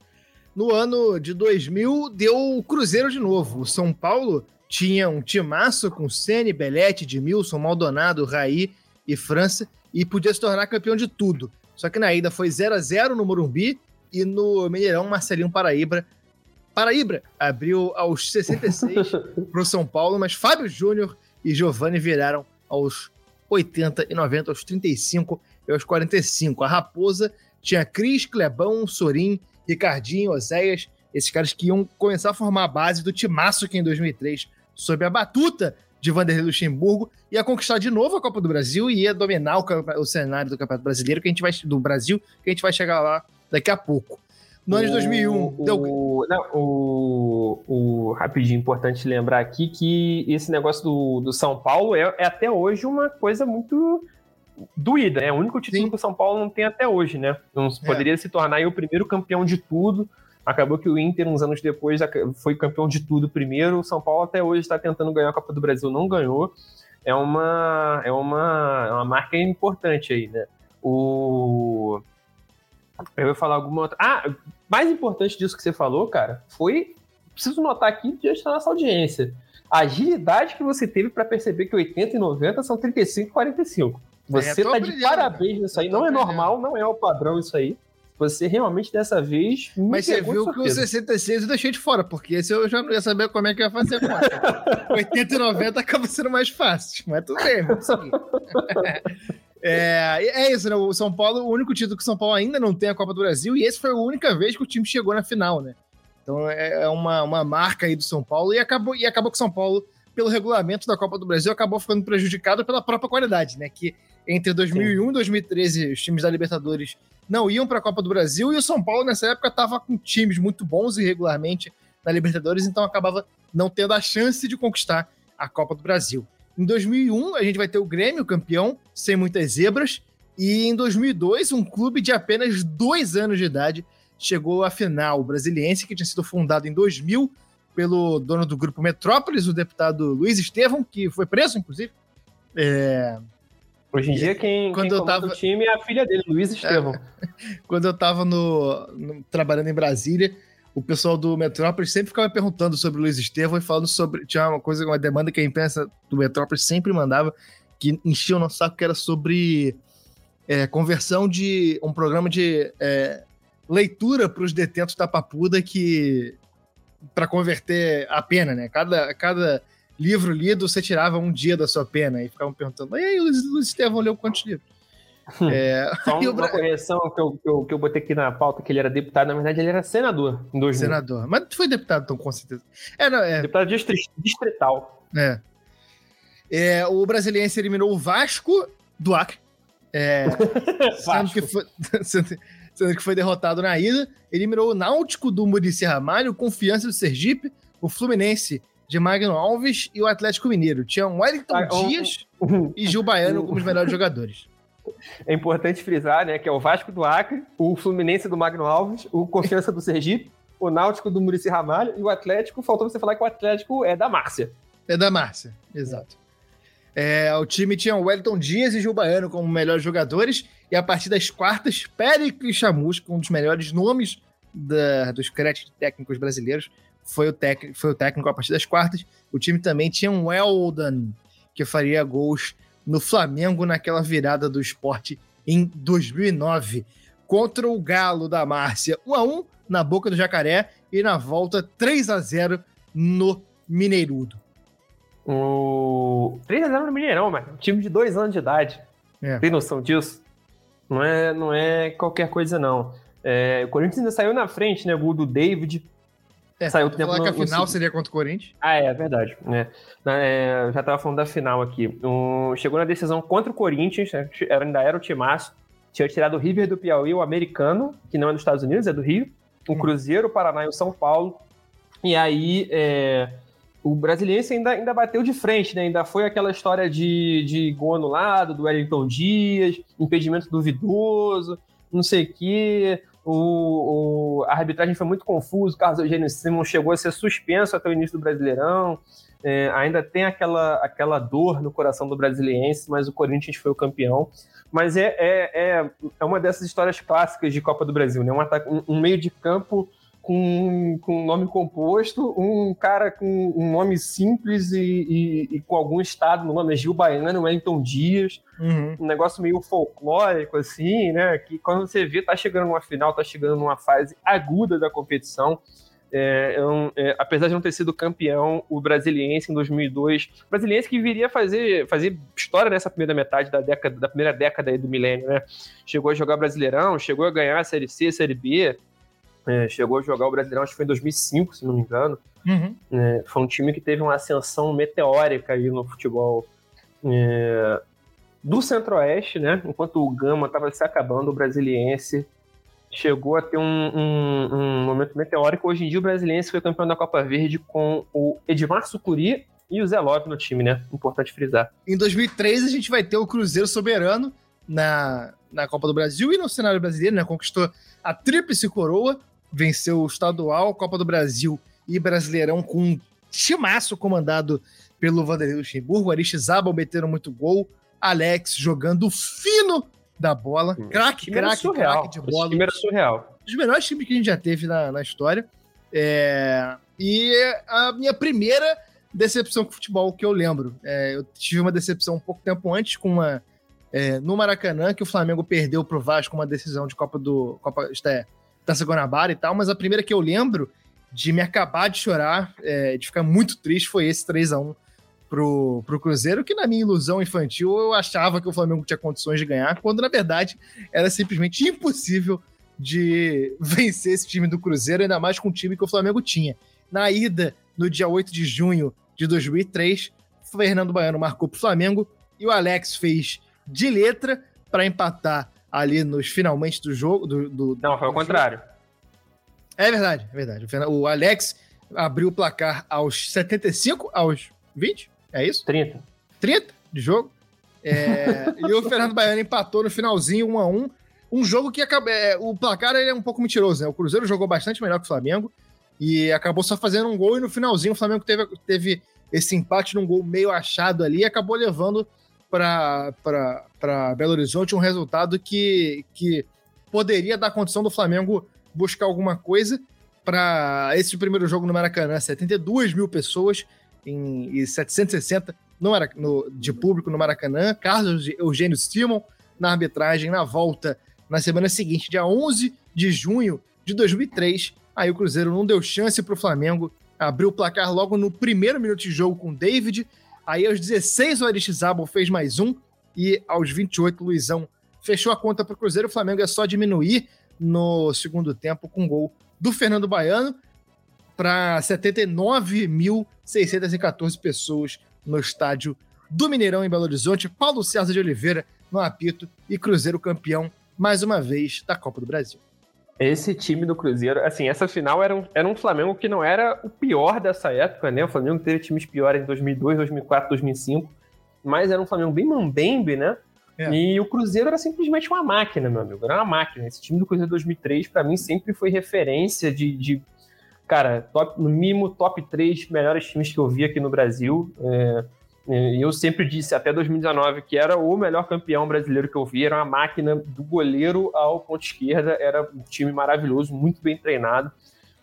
No ano de 2000, deu o Cruzeiro de novo. O São Paulo tinha um timaço com Sene, Belete, Edmilson, Maldonado, Raí e França e podia se tornar campeão de tudo. Só que na ida foi 0 a 0 no Morumbi e no Mineirão, Marcelinho Paraíba Paraíba abriu aos 66 para o São Paulo, mas Fábio Júnior e Giovanni viraram aos 80 e 90, aos 35 e aos 45. A Raposa tinha Cris, Clebão, Sorim, Ricardinho, Oséias, esses caras que iam começar a formar a base do timaço que em 2003, sob a batuta de Vanderlei Luxemburgo, ia conquistar de novo a Copa do Brasil e ia dominar o, o cenário do Campeonato Brasileiro, que a gente vai do Brasil, que a gente vai chegar lá daqui a pouco. No ano de 2001. O, deu... não, o, o, rapidinho, importante lembrar aqui que esse negócio do, do São Paulo é, é até hoje uma coisa muito doída, né? É o único título Sim. que o São Paulo não tem até hoje, né? Então, é. poderia se tornar o primeiro campeão de tudo. Acabou que o Inter, uns anos depois, foi campeão de tudo primeiro. O São Paulo até hoje está tentando ganhar a Copa do Brasil, não ganhou. É uma, é uma, é uma marca importante aí, né? O, eu ia falar alguma outra. Ah, mais importante disso que você falou, cara, foi. Preciso notar aqui diante da nossa audiência. A agilidade que você teve para perceber que 80 e 90 são 35 e 45. Você é, tá de parabéns nisso aí. Não é normal, não é o padrão isso aí. Você realmente dessa vez. Mas você viu que o 66 eu deixei de fora, porque esse eu já não ia saber como é que ia fazer. 80 e 90 acaba sendo mais fácil. Mas tudo bem, vamos seguir. É, é isso, né? O São Paulo, o único título que o São Paulo ainda não tem a Copa do Brasil, e esse foi a única vez que o time chegou na final, né? Então é, é uma, uma marca aí do São Paulo, e acabou, e acabou que o São Paulo, pelo regulamento da Copa do Brasil, acabou ficando prejudicado pela própria qualidade, né? Que entre 2001 Sim. e 2013, os times da Libertadores não iam para a Copa do Brasil, e o São Paulo nessa época estava com times muito bons irregularmente na Libertadores, então acabava não tendo a chance de conquistar a Copa do Brasil. Em 2001, a gente vai ter o Grêmio campeão, sem muitas zebras. E em 2002, um clube de apenas dois anos de idade chegou à final. O Brasiliense, que tinha sido fundado em 2000 pelo dono do grupo Metrópolis, o deputado Luiz Estevam, que foi preso, inclusive. É... Hoje em dia, quem, quando quem eu tava... o time é a filha dele, Luiz Estevam. É... quando eu estava no, no, trabalhando em Brasília, o pessoal do Metrópolis sempre ficava perguntando sobre o Luiz Estevam e falando sobre. Tinha uma coisa, uma demanda que a imprensa do Metrópolis sempre mandava, que enchia o nosso saco, que era sobre é, conversão de um programa de é, leitura para os detentos da Papuda que. para converter a pena, né? Cada, cada livro lido você tirava um dia da sua pena e ficavam perguntando: e aí, Luiz, Luiz Estevam leu quantos livros? É... Só uma, uma correção que eu, que, eu, que eu botei aqui na pauta, que ele era deputado, na verdade ele era senador em 2000. Senador, mas foi deputado, então, com certeza. É, não, é... Deputado distrital. É. é. O Brasiliense eliminou o Vasco do Acre. É, sendo, que foi, sendo, sendo, que foi derrotado na ida. Eliminou o Náutico do Murici Ramalho, Confiança do Sergipe, o Fluminense de Magno Alves e o Atlético Mineiro. Tinha Wellington ah, Dias e Gil Baiano como os melhores jogadores é importante frisar, né, que é o Vasco do Acre, o Fluminense do Magno Alves, o Confiança do Sergipe, o Náutico do Murici Ramalho e o Atlético, faltou você falar que o Atlético é da Márcia. É da Márcia, exato. É, o time tinha o Wellington Dias e Gil Baiano como melhores jogadores, e a partir das quartas, Péricles Chamusco, um dos melhores nomes da, dos créditos técnicos brasileiros, foi o, tec, foi o técnico a partir das quartas. O time também tinha um Weldon, que faria gols no Flamengo naquela virada do esporte em 2009 contra o Galo da Márcia, 1 a 1 na boca do Jacaré e na volta 3 a 0 no Mineirudo. O 3 a 0 no Mineirão, mano. Um time de dois anos de idade. É. Tem noção disso? Não é, não é qualquer coisa, não. É, o Corinthians ainda saiu na frente, né? O gol do David é, Saiu o tempo falar no, que a final no... seria contra o Corinthians. Ah, é, é verdade. É. É, já tava falando da final aqui. Um, chegou na decisão contra o Corinthians, né, era, ainda era o timaço. Tinha tirado o River do Piauí, o americano, que não é dos Estados Unidos, é do Rio. O hum. Cruzeiro, o Paraná e o São Paulo. E aí, é, o brasileiro ainda, ainda bateu de frente, né? Ainda foi aquela história de, de gol anulado, do Wellington Dias, impedimento duvidoso, não sei o quê o, o, a arbitragem foi muito confusa, o Carlos Eugênio Simon chegou a ser suspenso até o início do Brasileirão, é, ainda tem aquela, aquela dor no coração do brasiliense, mas o Corinthians foi o campeão. Mas é, é, é, é uma dessas histórias clássicas de Copa do Brasil, né? um, ataque, um, um meio de campo com, com um nome composto, um cara com um nome simples e, e, e com algum estado no nome, é Gil Baiano, Wellington Dias, uhum. um negócio meio folclórico, assim, né? Que quando você vê, tá chegando numa final, tá chegando numa fase aguda da competição. É, é, apesar de não ter sido campeão, o Brasiliense em 2002, o Brasiliense que viria fazer, fazer história nessa primeira metade da década, da primeira década do milênio, né? Chegou a jogar Brasileirão, chegou a ganhar a Série C, a Série B, é, chegou a jogar o Brasileirão, acho que foi em 2005, se não me engano. Uhum. É, foi um time que teve uma ascensão meteórica aí no futebol é, do Centro-Oeste, né? Enquanto o Gama estava se acabando, o Brasiliense chegou a ter um, um, um, momento meteórico. Hoje em dia, o Brasiliense foi campeão da Copa Verde com o Edmar Sucuri e o Zé Love no time, né? Importante frisar. Em 2003, a gente vai ter o Cruzeiro Soberano na, na Copa do Brasil e no cenário brasileiro, né? Conquistou a tríplice coroa venceu o estadual, Copa do Brasil e Brasileirão com um timaço comandado pelo Vanderlei Luxemburgo. Aristizabal meteram muito gol. Alex jogando fino da bola. Hum. Craque, craque, craque de bola. O time era surreal. Dos melhores times que a gente já teve na, na história. É... E a minha primeira decepção com futebol que eu lembro. É, eu tive uma decepção um pouco tempo antes com uma. É, no Maracanã, que o Flamengo perdeu pro Vasco uma decisão de Copa do. Copa, isto é, Taça Guanabara e tal, mas a primeira que eu lembro de me acabar de chorar, é, de ficar muito triste, foi esse 3 a 1 pro, pro Cruzeiro, que na minha ilusão infantil eu achava que o Flamengo tinha condições de ganhar, quando na verdade era simplesmente impossível de vencer esse time do Cruzeiro, ainda mais com o time que o Flamengo tinha. Na ida, no dia 8 de junho de 2003, Fernando Baiano marcou pro Flamengo e o Alex fez de letra para empatar ali nos finalmente do jogo. Do, do Não, foi o contrário. É verdade, é verdade. O Alex abriu o placar aos 75, aos 20? É isso? 30. 30 de jogo. É, e o Fernando Baiano empatou no finalzinho, 1 a 1 Um jogo que acaba, é, o placar é um pouco mentiroso, né? O Cruzeiro jogou bastante melhor que o Flamengo e acabou só fazendo um gol e no finalzinho o Flamengo teve, teve esse empate num gol meio achado ali e acabou levando para Belo Horizonte um resultado que, que poderia dar condição do Flamengo buscar alguma coisa para esse primeiro jogo no Maracanã. 72 mil pessoas em, e 760 no, no, de público no Maracanã. Carlos Eugênio Simon na arbitragem na volta na semana seguinte, dia 11 de junho de 2003. Aí o Cruzeiro não deu chance para o Flamengo, abriu o placar logo no primeiro minuto de jogo com David Aí aos 16 o Aristizábal fez mais um e aos 28 o Luizão fechou a conta para o Cruzeiro. O Flamengo é só diminuir no segundo tempo com gol do Fernando Baiano para 79.614 pessoas no estádio do Mineirão em Belo Horizonte. Paulo César de Oliveira no apito e Cruzeiro campeão mais uma vez da Copa do Brasil. Esse time do Cruzeiro, assim, essa final era um, era um Flamengo que não era o pior dessa época, né? O Flamengo teve times piores em 2002, 2004, 2005, mas era um Flamengo bem mambembe, né? É. E o Cruzeiro era simplesmente uma máquina, meu amigo. Era uma máquina. Esse time do Cruzeiro 2003, para mim, sempre foi referência de, de cara, top, no mínimo top 3 melhores times que eu vi aqui no Brasil. É, eu sempre disse, até 2019, que era o melhor campeão brasileiro que eu vi. Era uma máquina do goleiro ao ponto esquerda. Era um time maravilhoso, muito bem treinado.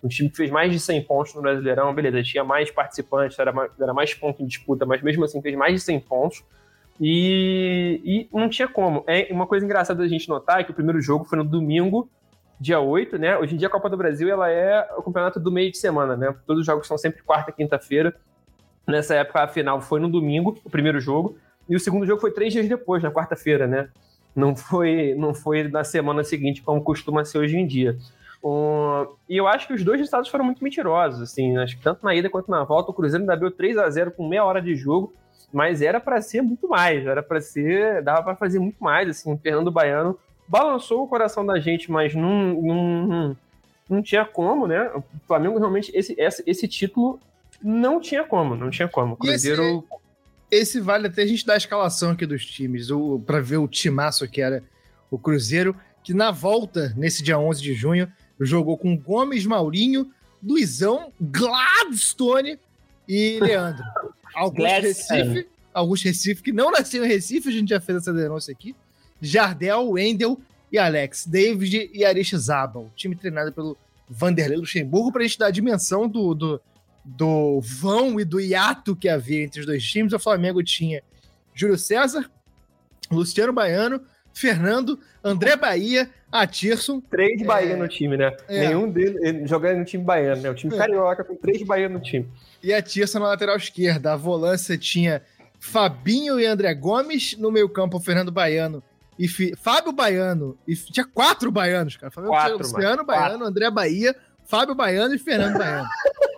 Um time que fez mais de 100 pontos no Brasileirão, beleza, tinha mais participantes, era mais, era mais ponto em disputa, mas mesmo assim fez mais de 100 pontos. E, e não tinha como. É uma coisa engraçada da gente notar é que o primeiro jogo foi no domingo, dia 8, né? Hoje em dia a Copa do Brasil ela é o campeonato do meio de semana, né? Todos os jogos são sempre quarta e quinta-feira. Nessa época a final foi no domingo, o primeiro jogo, e o segundo jogo foi três dias depois, na quarta-feira, né? Não foi, não foi na semana seguinte, como costuma ser hoje em dia. Um, e eu acho que os dois resultados foram muito mentirosos, assim, acho que tanto na ida quanto na volta, o Cruzeiro ainda abriu 3 a 0 com meia hora de jogo, mas era para ser muito mais, era para ser, dava para fazer muito mais, assim, o Fernando Baiano balançou o coração da gente, mas não, não, não tinha como, né? O Flamengo realmente, esse, esse, esse título não tinha como, não tinha como. O Cruzeiro... Esse, esse, vale até a gente dar a escalação aqui dos times, para ver o timaço que era o Cruzeiro, que na volta, nesse dia 11 de junho, jogou com Gomes, Maurinho, Luizão, Gladstone e Leandro. Augusto Recife, Augusto Recife, que não nasceu em Recife, a gente já fez essa denúncia aqui. Jardel, Wendel e Alex, David e Aristizabal. Time treinado pelo Vanderlei Luxemburgo para a gente dar a dimensão do, do, do vão e do hiato que havia entre os dois times. O Flamengo tinha Júlio César, Luciano Baiano, Fernando, André Bahia, Atirson. Três é... Bahia no time, né? É... Nenhum deles jogando no time baiano, né? O time é. carioca com três Bahia no time. E Atirson na lateral esquerda. A volância tinha Fabinho e André Gomes. No meio-campo, Fernando Baiano e. Fábio Baiano. E tinha quatro baianos, cara. Fábio quatro, Luciano Baiano. André Bahia, Fábio Baiano e Fernando Baiano.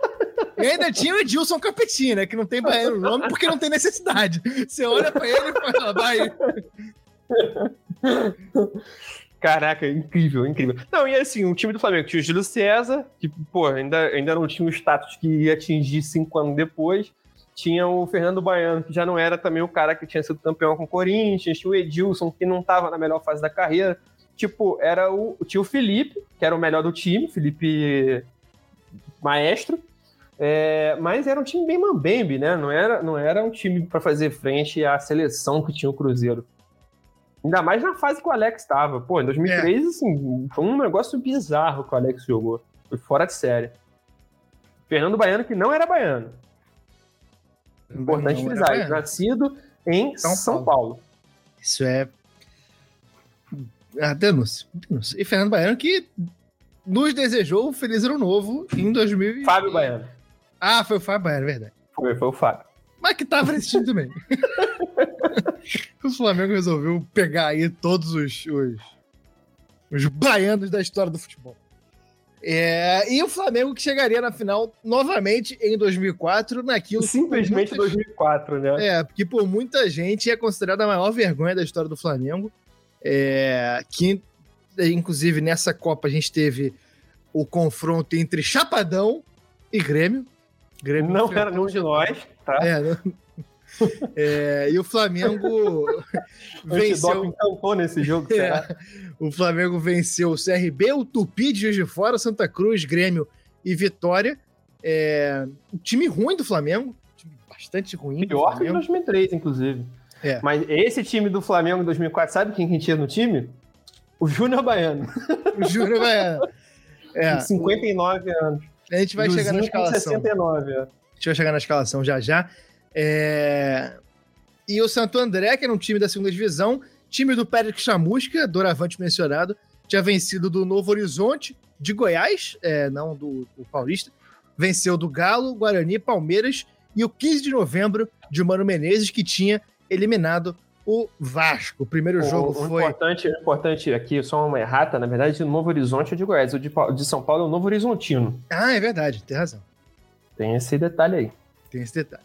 E ainda tinha o Edilson Capetinho, né? Que não tem baiano no nome porque não tem necessidade. Você olha pra ele e fala, vai. Caraca, incrível, incrível. Não, e assim, o time do Flamengo tinha o Júlio César, que, pô, ainda, ainda não tinha o status que ia atingir cinco anos depois. Tinha o Fernando Baiano, que já não era também o cara que tinha sido campeão com o Corinthians. Tinha o Edilson, que não estava na melhor fase da carreira. Tipo, era o. Tinha o Felipe, que era o melhor do time, Felipe Maestro. É, mas era um time bem mambembe, né? Não era, não era um time para fazer frente à seleção que tinha o Cruzeiro. Ainda mais na fase que o Alex estava. Pô, em 2003, é. assim, foi um negócio bizarro que o Alex jogou. Foi fora de série. Fernando Baiano, que não era baiano. Importante frisar, nascido em São, São Paulo. Paulo. Isso é. Ah, denúncia, denúncia. E Fernando Baiano, que nos desejou um feliz ano novo em 2000. Fábio Baiano. Ah, foi o Fábio Baiano, é verdade. Foi, foi o Fábio. Mas que tava nesse time também. o Flamengo resolveu pegar aí todos os, os, os baianos da história do futebol. É, e o Flamengo que chegaria na final novamente em 2004, naquilo Simplesmente muitas, 2004, né? É, porque por muita gente é considerada a maior vergonha da história do Flamengo. É, que, inclusive, nessa Copa a gente teve o confronto entre Chapadão e Grêmio. Grêmio não era nenhum de nós, tá? É, não, é, e o Flamengo venceu. encantou nesse jogo, é, O Flamengo venceu o CRB, o Tupi de Juiz de Fora, Santa Cruz, Grêmio e Vitória. É, um time ruim do Flamengo, time bastante ruim. Pior que em 2003, inclusive. É. Mas esse time do Flamengo em 2004, sabe quem que tinha no time? O Júnior Baiano. O Júnior Baiano. É. 59 anos. A gente vai chegar na escalação. 69, é. A gente vai chegar na escalação já já. É... E o Santo André, que era um time da segunda divisão, time do Pérez Chamusca, doravante mencionado, tinha vencido do Novo Horizonte, de Goiás, é, não do, do, Paulista, venceu do Galo, Guarani, Palmeiras e o 15 de novembro de Mano Menezes, que tinha eliminado o Vasco. O primeiro jogo o, o foi. Importante, importante aqui, só uma errata, na verdade, o Novo Horizonte é de Goiás, o de, de São Paulo é o Novo Horizontino. Ah, é verdade, tem razão. Tem esse detalhe aí. Tem esse detalhe.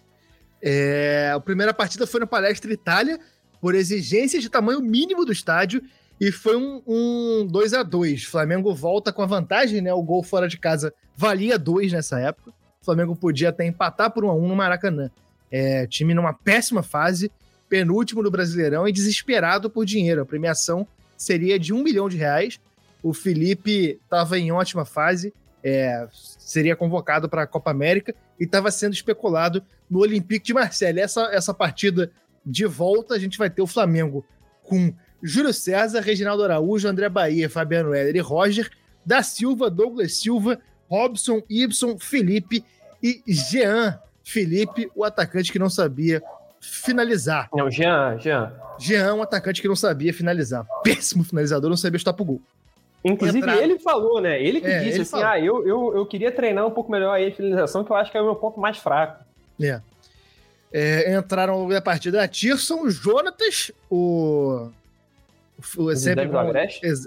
É, a primeira partida foi no Palestra Itália, por exigências de tamanho mínimo do estádio, e foi um, um 2 a 2 Flamengo volta com a vantagem, né? O gol fora de casa valia 2 nessa época. O Flamengo podia até empatar por 1 a 1 no Maracanã. É, time numa péssima fase, penúltimo no Brasileirão e desesperado por dinheiro. A premiação seria de um milhão de reais. O Felipe estava em ótima fase, é, seria convocado para a Copa América e estava sendo especulado no Olympique de Marseille. Essa, essa partida de volta, a gente vai ter o Flamengo com Júlio César, Reginaldo Araújo, André Bahia, Fabiano Heller e Roger, da Silva, Douglas Silva, Robson, Ibson, Felipe e Jean Felipe, o atacante que não sabia finalizar. Não, Jean, Jean. Jean, um atacante que não sabia finalizar. Péssimo finalizador, não sabia chutar pro gol. Inclusive, Entrar... ele falou, né? Ele que é, disse ele assim: falou. ah, eu, eu, eu queria treinar um pouco melhor aí a finalização, que eu acho que é o meu ponto mais fraco. É. é entraram na partida a Tirson, o Jonatas, o. o, o sempre bom,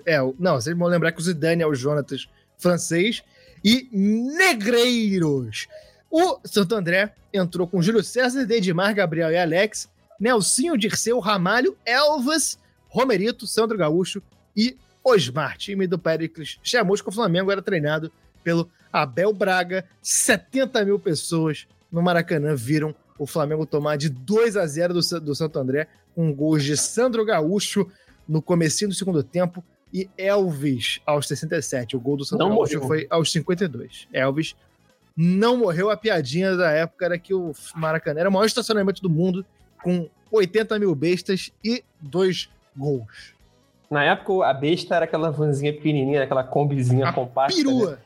é, não, sempre bom lembrar que o Zidane é o Jonatas francês. E Negreiros. O Santo André entrou com Júlio César, Dedimar, Gabriel e Alex, Nelsinho, Dirceu, Ramalho, Elvas, Romerito, Sandro Gaúcho e Osmar, time do Pericles Chamusca. O Flamengo era treinado pelo Abel Braga. 70 mil pessoas no Maracanã viram o Flamengo tomar de 2 a 0 do, do Santo André, com gols de Sandro Gaúcho no comecinho do segundo tempo e Elvis aos 67. O gol do Santo não Gaúcho morreu. foi aos 52. Elvis não morreu. A piadinha da época era que o Maracanã era o maior estacionamento do mundo, com 80 mil bestas e dois gols. Na época, a besta era aquela vanzinha pequenininha, aquela combizinha a compacta. Perua! Né?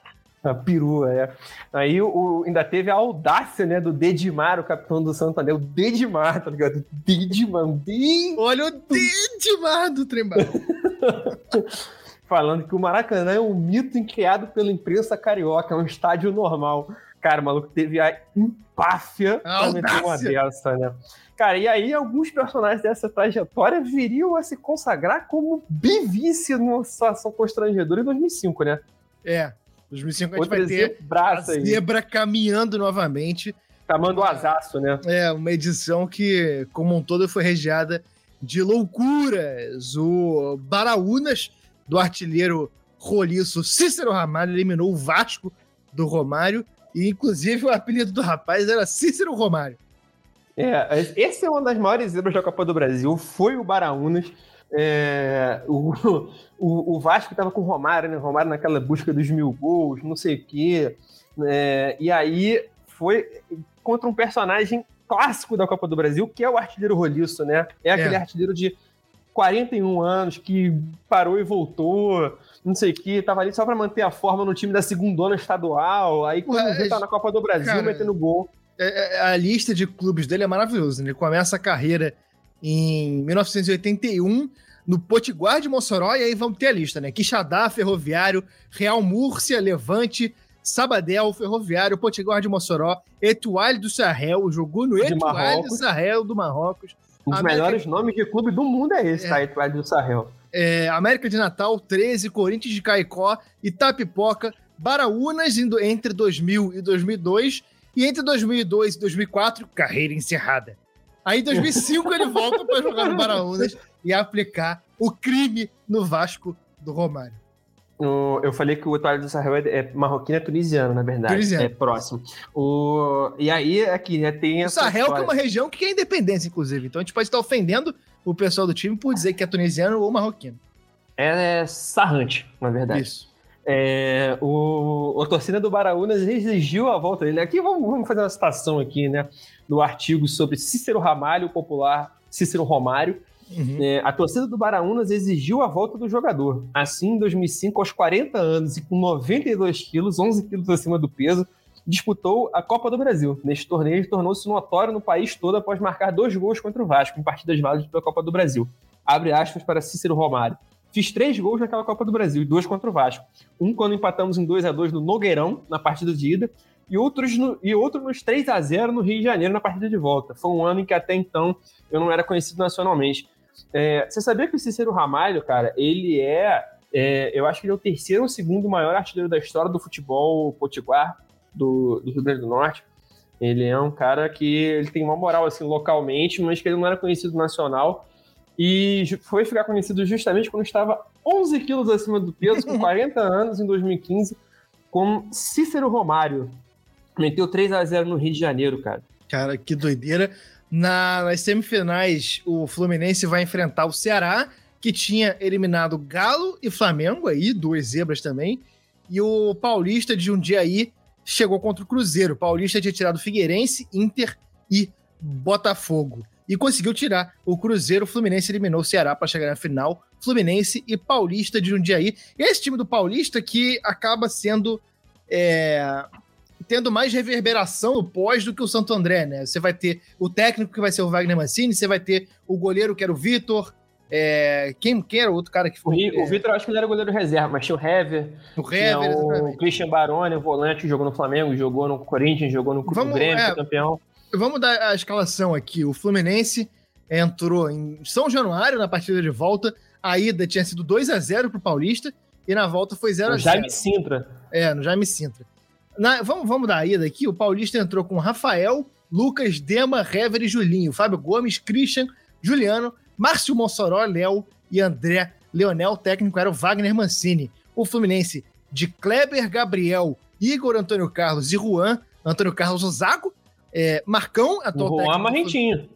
A perua, é. Aí o, ainda teve a audácia, né, do Dedimar, o capitão do Santander. O Dedimar, tá ligado? Dedimar. Dedimar. Olha o Dedimar do Trembal. Falando que o Maracanã é um mito criado pela imprensa carioca, é um estádio normal. Cara, o maluco teve a empáfia pra meter uma dessa, né? Cara, e aí alguns personagens dessa trajetória viriam a se consagrar como bivice numa situação constrangedora em 2005, né? É, 2005 a gente vai ter a zebra caminhando novamente. Chamando o asaço, né? É, uma edição que, como um todo, foi regiada de loucuras. O Baraunas, do artilheiro roliço Cícero Ramalho, eliminou o Vasco do Romário. E, inclusive, o apelido do rapaz era Cícero Romário. É, esse é uma das maiores zebras da Copa do Brasil, foi o Baraunas. É, o, o, o, Vasco estava com o Romário, né? O Romário naquela busca dos mil gols, não sei o quê. É, e aí foi contra um personagem clássico da Copa do Brasil, que é o artilheiro roliço, né? É aquele é. artilheiro de 41 anos que parou e voltou, não sei o que, tava ali só para manter a forma no time da segundona estadual. Aí quando Ué, tá na Copa do Brasil cara, metendo gol. É, é, a lista de clubes dele é maravilhosa. Né? Ele começa a carreira em 1981 no Potiguar de Mossoró, e aí vamos ter a lista, né? Quixadá, Ferroviário, Real Múrcia, Levante, Sabadell, Ferroviário, Potiguar de Mossoró, Etoile do Sahel, jogou no Etoile do Sahel do Marrocos. Um dos América... melhores nomes de clube do mundo é esse, é. tá? Etoile do Sahel. É, América de Natal, 13, Corinthians de Caicó, Itapipoca, Baraunas entre 2000 e 2002 e entre 2002 e 2004, carreira encerrada. Aí em 2005 ele volta para jogar no Baraunas e aplicar o crime no Vasco do Romário. Eu falei que o Etoile do Sahel é, é marroquino, é tunisiano, na verdade. Tunisiano. É próximo. O, e aí, aqui, né, tem O Sahel que é uma região que é independência, inclusive. Então a gente pode estar ofendendo o pessoal do time por dizer que é tunisiano ou marroquino. É sarrante, na verdade. Isso. É, o, a torcida do Baraunas exigiu a volta dele. Aqui vamos, vamos, fazer uma citação aqui, né, do artigo sobre Cícero Ramalho, o popular Cícero Romário. Uhum. É, a torcida do Baraunas exigiu a volta do jogador. Assim, em 2005, aos 40 anos e com 92 quilos, 11 quilos acima do peso, disputou a Copa do Brasil. Neste torneio, tornou-se notório no país todo após marcar dois gols contra o Vasco em partidas válidas pela Copa do Brasil. Abre aspas para Cícero Romário. Fiz três gols naquela Copa do Brasil, dois contra o Vasco. Um quando empatamos em 2 a 2 no Nogueirão, na partida de ida, e, outros no, e outro nos 3 a 0 no Rio de Janeiro, na partida de volta. Foi um ano em que até então eu não era conhecido nacionalmente. É, você sabia que o Cícero Ramalho, cara, ele é, é, Eu acho que ele é o terceiro ou segundo maior artilheiro da história do futebol potiguar do, do Rio Grande do Norte. Ele é um cara que ele tem uma moral assim localmente, mas que ele não era conhecido nacional. E foi ficar conhecido justamente quando estava 11 quilos acima do peso, com 40 anos, em 2015, com Cícero Romário. Meteu 3 a 0 no Rio de Janeiro, cara. Cara, que doideira. Na, nas semifinais, o Fluminense vai enfrentar o Ceará, que tinha eliminado Galo e Flamengo, aí, duas zebras também. E o Paulista de um dia aí chegou contra o Cruzeiro. O Paulista tinha tirado Figueirense, Inter e Botafogo. E conseguiu tirar o Cruzeiro. O Fluminense eliminou o Ceará para chegar na final. Fluminense e Paulista de Jundiaí. Esse time do Paulista que acaba sendo. É, tendo mais reverberação no pós do que o Santo André, né? Você vai ter o técnico que vai ser o Wagner Mancini, você vai ter o goleiro que era o Vitor. É, quem, quem era o outro cara que foi? O, o Vitor, acho que ele era goleiro reserva, mas tinha o Hever. O Hever, o Christian Baroni, o volante, jogou no Flamengo, jogou no Corinthians, jogou no Vamos, Grêmio, é, campeão. Vamos dar a escalação aqui. O Fluminense entrou em São Januário na partida de volta. A ida tinha sido 2 a 0 pro Paulista e na volta foi 0 a 0 Jaime Sintra. É, no Jaime Sintra. Na, vamos, vamos dar a ida aqui. O Paulista entrou com Rafael, Lucas, Dema, Hever e Julinho. Fábio Gomes, Christian, Juliano, Márcio Mossoró, Léo e André Leonel. O técnico era o Wagner Mancini. O Fluminense de Kleber, Gabriel, Igor Antônio Carlos e Juan, Antônio Carlos Ozago, é, Marcão, atual o Juan. Marrentinho.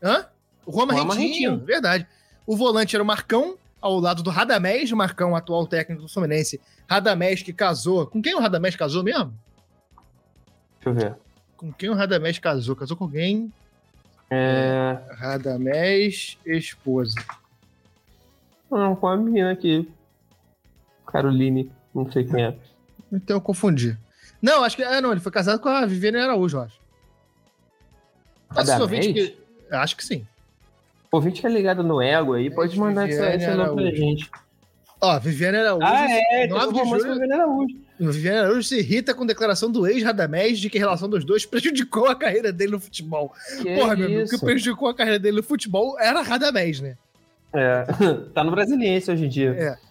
Hã? O Juan Marrentinho, Marrentinho, verdade. O volante era o Marcão, ao lado do Radamés, o Marcão, atual técnico do Fluminense. Radamés que casou. Com quem o Radamés casou mesmo? Eu ver. Com quem o Radamés casou? Casou com alguém? É... Radamés, esposa. Não, com a menina aqui. Caroline, não sei quem é. Então eu confundi. Não, acho que. Ah, não, ele foi casado com a Viviane Araújo, eu acho. Radamés? Que... Acho que sim. O ouvinte que é ligado no ego aí, pode mandar esse, esse nome pra gente. Ó, Viviane Araújo. Ah, é, 9 de julho. Viviane Araújo. Viviane Araújo se irrita com a declaração do ex-Radamés de que a relação dos dois prejudicou a carreira dele no futebol. Que Porra, meu amigo, o que prejudicou a carreira dele no futebol era Radamés, né? É, tá no Brasiliense hoje em dia. É.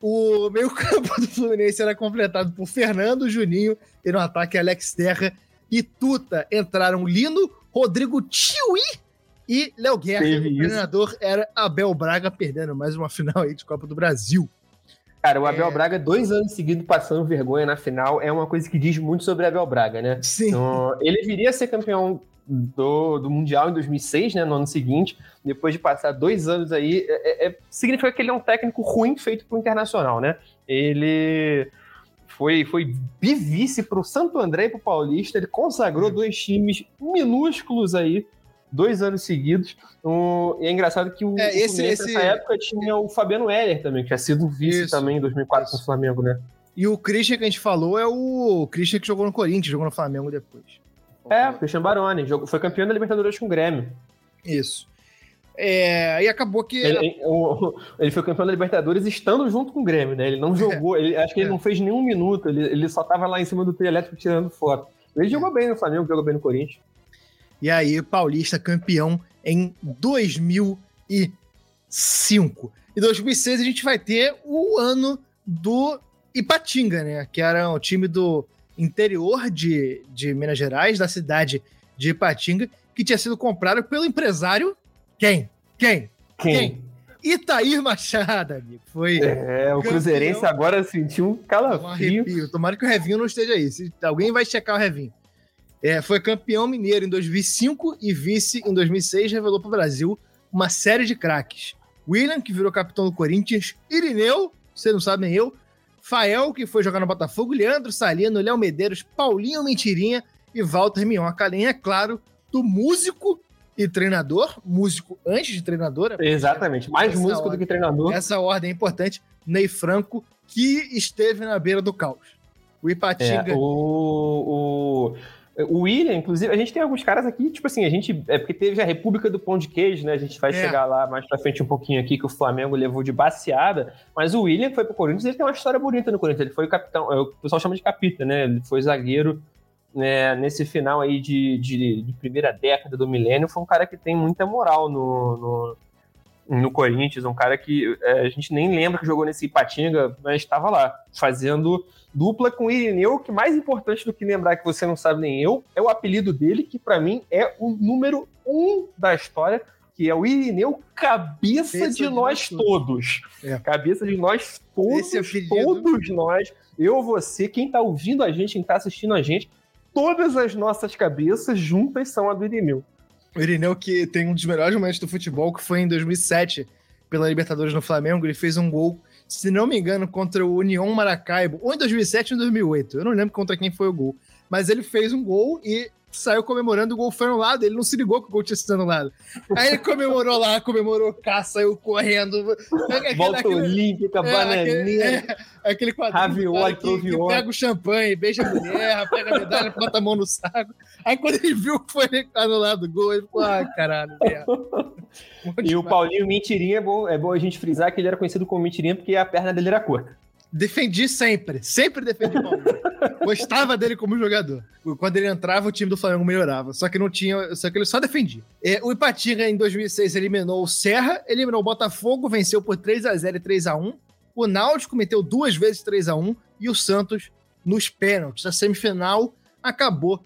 O meio-campo do Fluminense era completado por Fernando, Juninho e no ataque Alex Terra e Tuta. Entraram Lino, Rodrigo Tiwi e Léo Guerra. O treinador era Abel Braga, perdendo mais uma final aí de Copa do Brasil. Cara, o Abel é... Braga, dois anos seguidos passando vergonha na final, é uma coisa que diz muito sobre Abel Braga, né? Sim. Então, ele viria a ser campeão do, do Mundial em 2006, né, no ano seguinte, depois de passar dois anos aí, é, é, significa que ele é um técnico ruim feito pro Internacional, né? Ele foi, foi bivice pro Santo André e pro Paulista, ele consagrou dois times minúsculos aí dois anos seguidos. Um, e é engraçado que o, é, esse, esse... nessa época tinha o Fabiano Heller também, que tinha sido vice Isso. também em 2004 com o Flamengo, né? E o Christian que a gente falou é o Christian que jogou no Corinthians, jogou no Flamengo depois. É, o Christian Baroni, jogou, foi campeão da Libertadores com o Grêmio. Isso. É, e acabou que. Ele, ele, foi campeão da Libertadores estando junto com o Grêmio, né? Ele não é. jogou, ele, acho que ele é. não fez nenhum minuto, ele, ele só tava lá em cima do trio elétrico tirando foto. Ele jogou bem no Flamengo, jogou bem no Corinthians. E aí, Paulista campeão em 2005. Em 2006 a gente vai ter o ano do Ipatinga, né? Que era um time do interior de, de Minas Gerais, da cidade de Ipatinga, que tinha sido comprado pelo empresário. Quem? Quem? Quem? Quem? Itair Machado, amigo. Foi. É, o Cruzeirense agora sentiu um calafrio. Um Tomara que o Revinho não esteja aí. Se alguém vai checar o Revinho. É, foi campeão mineiro em 2005 e vice em 2006, revelou para o Brasil uma série de craques. William, que virou capitão do Corinthians, Irineu, vocês não sabem eu, Fael, que foi jogar no Botafogo, Leandro Salino, Léo Medeiros, Paulinho Mentirinha e Walter Minhoca, além, é claro, do músico e treinador, músico antes de treinador. Exatamente, mais músico ordem, do que treinador. Essa ordem é importante. Ney Franco, que esteve na beira do caos. O Ipatinga. É, o, o, o William, inclusive, a gente tem alguns caras aqui, tipo assim, a gente. É porque teve a República do Pão de Queijo, né? A gente vai é. chegar lá mais pra frente um pouquinho aqui, que o Flamengo levou de baseada. Mas o William foi pro Corinthians, ele tem uma história bonita no Corinthians. Ele foi o capitão, é, o pessoal chama de capita, né? Ele foi zagueiro né, nesse final aí de, de, de, primeira década do milênio. Foi um cara que tem muita moral no, no no Corinthians, um cara que é, a gente nem lembra que jogou nesse Ipatinga, mas estava lá, fazendo dupla com o Irineu, que mais importante do que lembrar que você não sabe nem eu, é o apelido dele, que para mim é o número um da história, que é o Irineu Cabeça Esse de nós todos. É. Cabeça de nós todos, todos nós, eu, você, quem tá ouvindo a gente, quem tá assistindo a gente, todas as nossas cabeças juntas são a do Irineu. O Irineu que tem um dos melhores momentos do futebol, que foi em 2007, pela Libertadores no Flamengo, ele fez um gol, se não me engano, contra o União Maracaibo, ou em 2007 ou em 2008, eu não lembro contra quem foi o gol, mas ele fez um gol e saiu comemorando, o gol foi anulado, ele não se ligou que o gol tinha sido anulado. Aí ele comemorou lá, comemorou cá, saiu correndo. Aquele, Volta aquele, olímpica, é, bananinha. Aquele, é, aquele quadrinho que, que pega o champanhe, beija a mulher, pega a medalha, bota a mão no saco. Aí quando ele viu que foi anulado o gol, ele falou, ah, caralho. e o Paulinho Mentirinha, é bom, é bom a gente frisar que ele era conhecido como Mentirinha porque a perna dele era curta. Defendi sempre, sempre defendi o Paulinho. Gostava dele como jogador. Quando ele entrava, o time do Flamengo melhorava. Só que não tinha. Só que ele só defendia. É, o Ipatinga, em 2006, eliminou o Serra, eliminou o Botafogo, venceu por 3 a 0 e 3 a 1 O Náutico meteu duas vezes 3 a 1 e o Santos, nos pênaltis. A semifinal acabou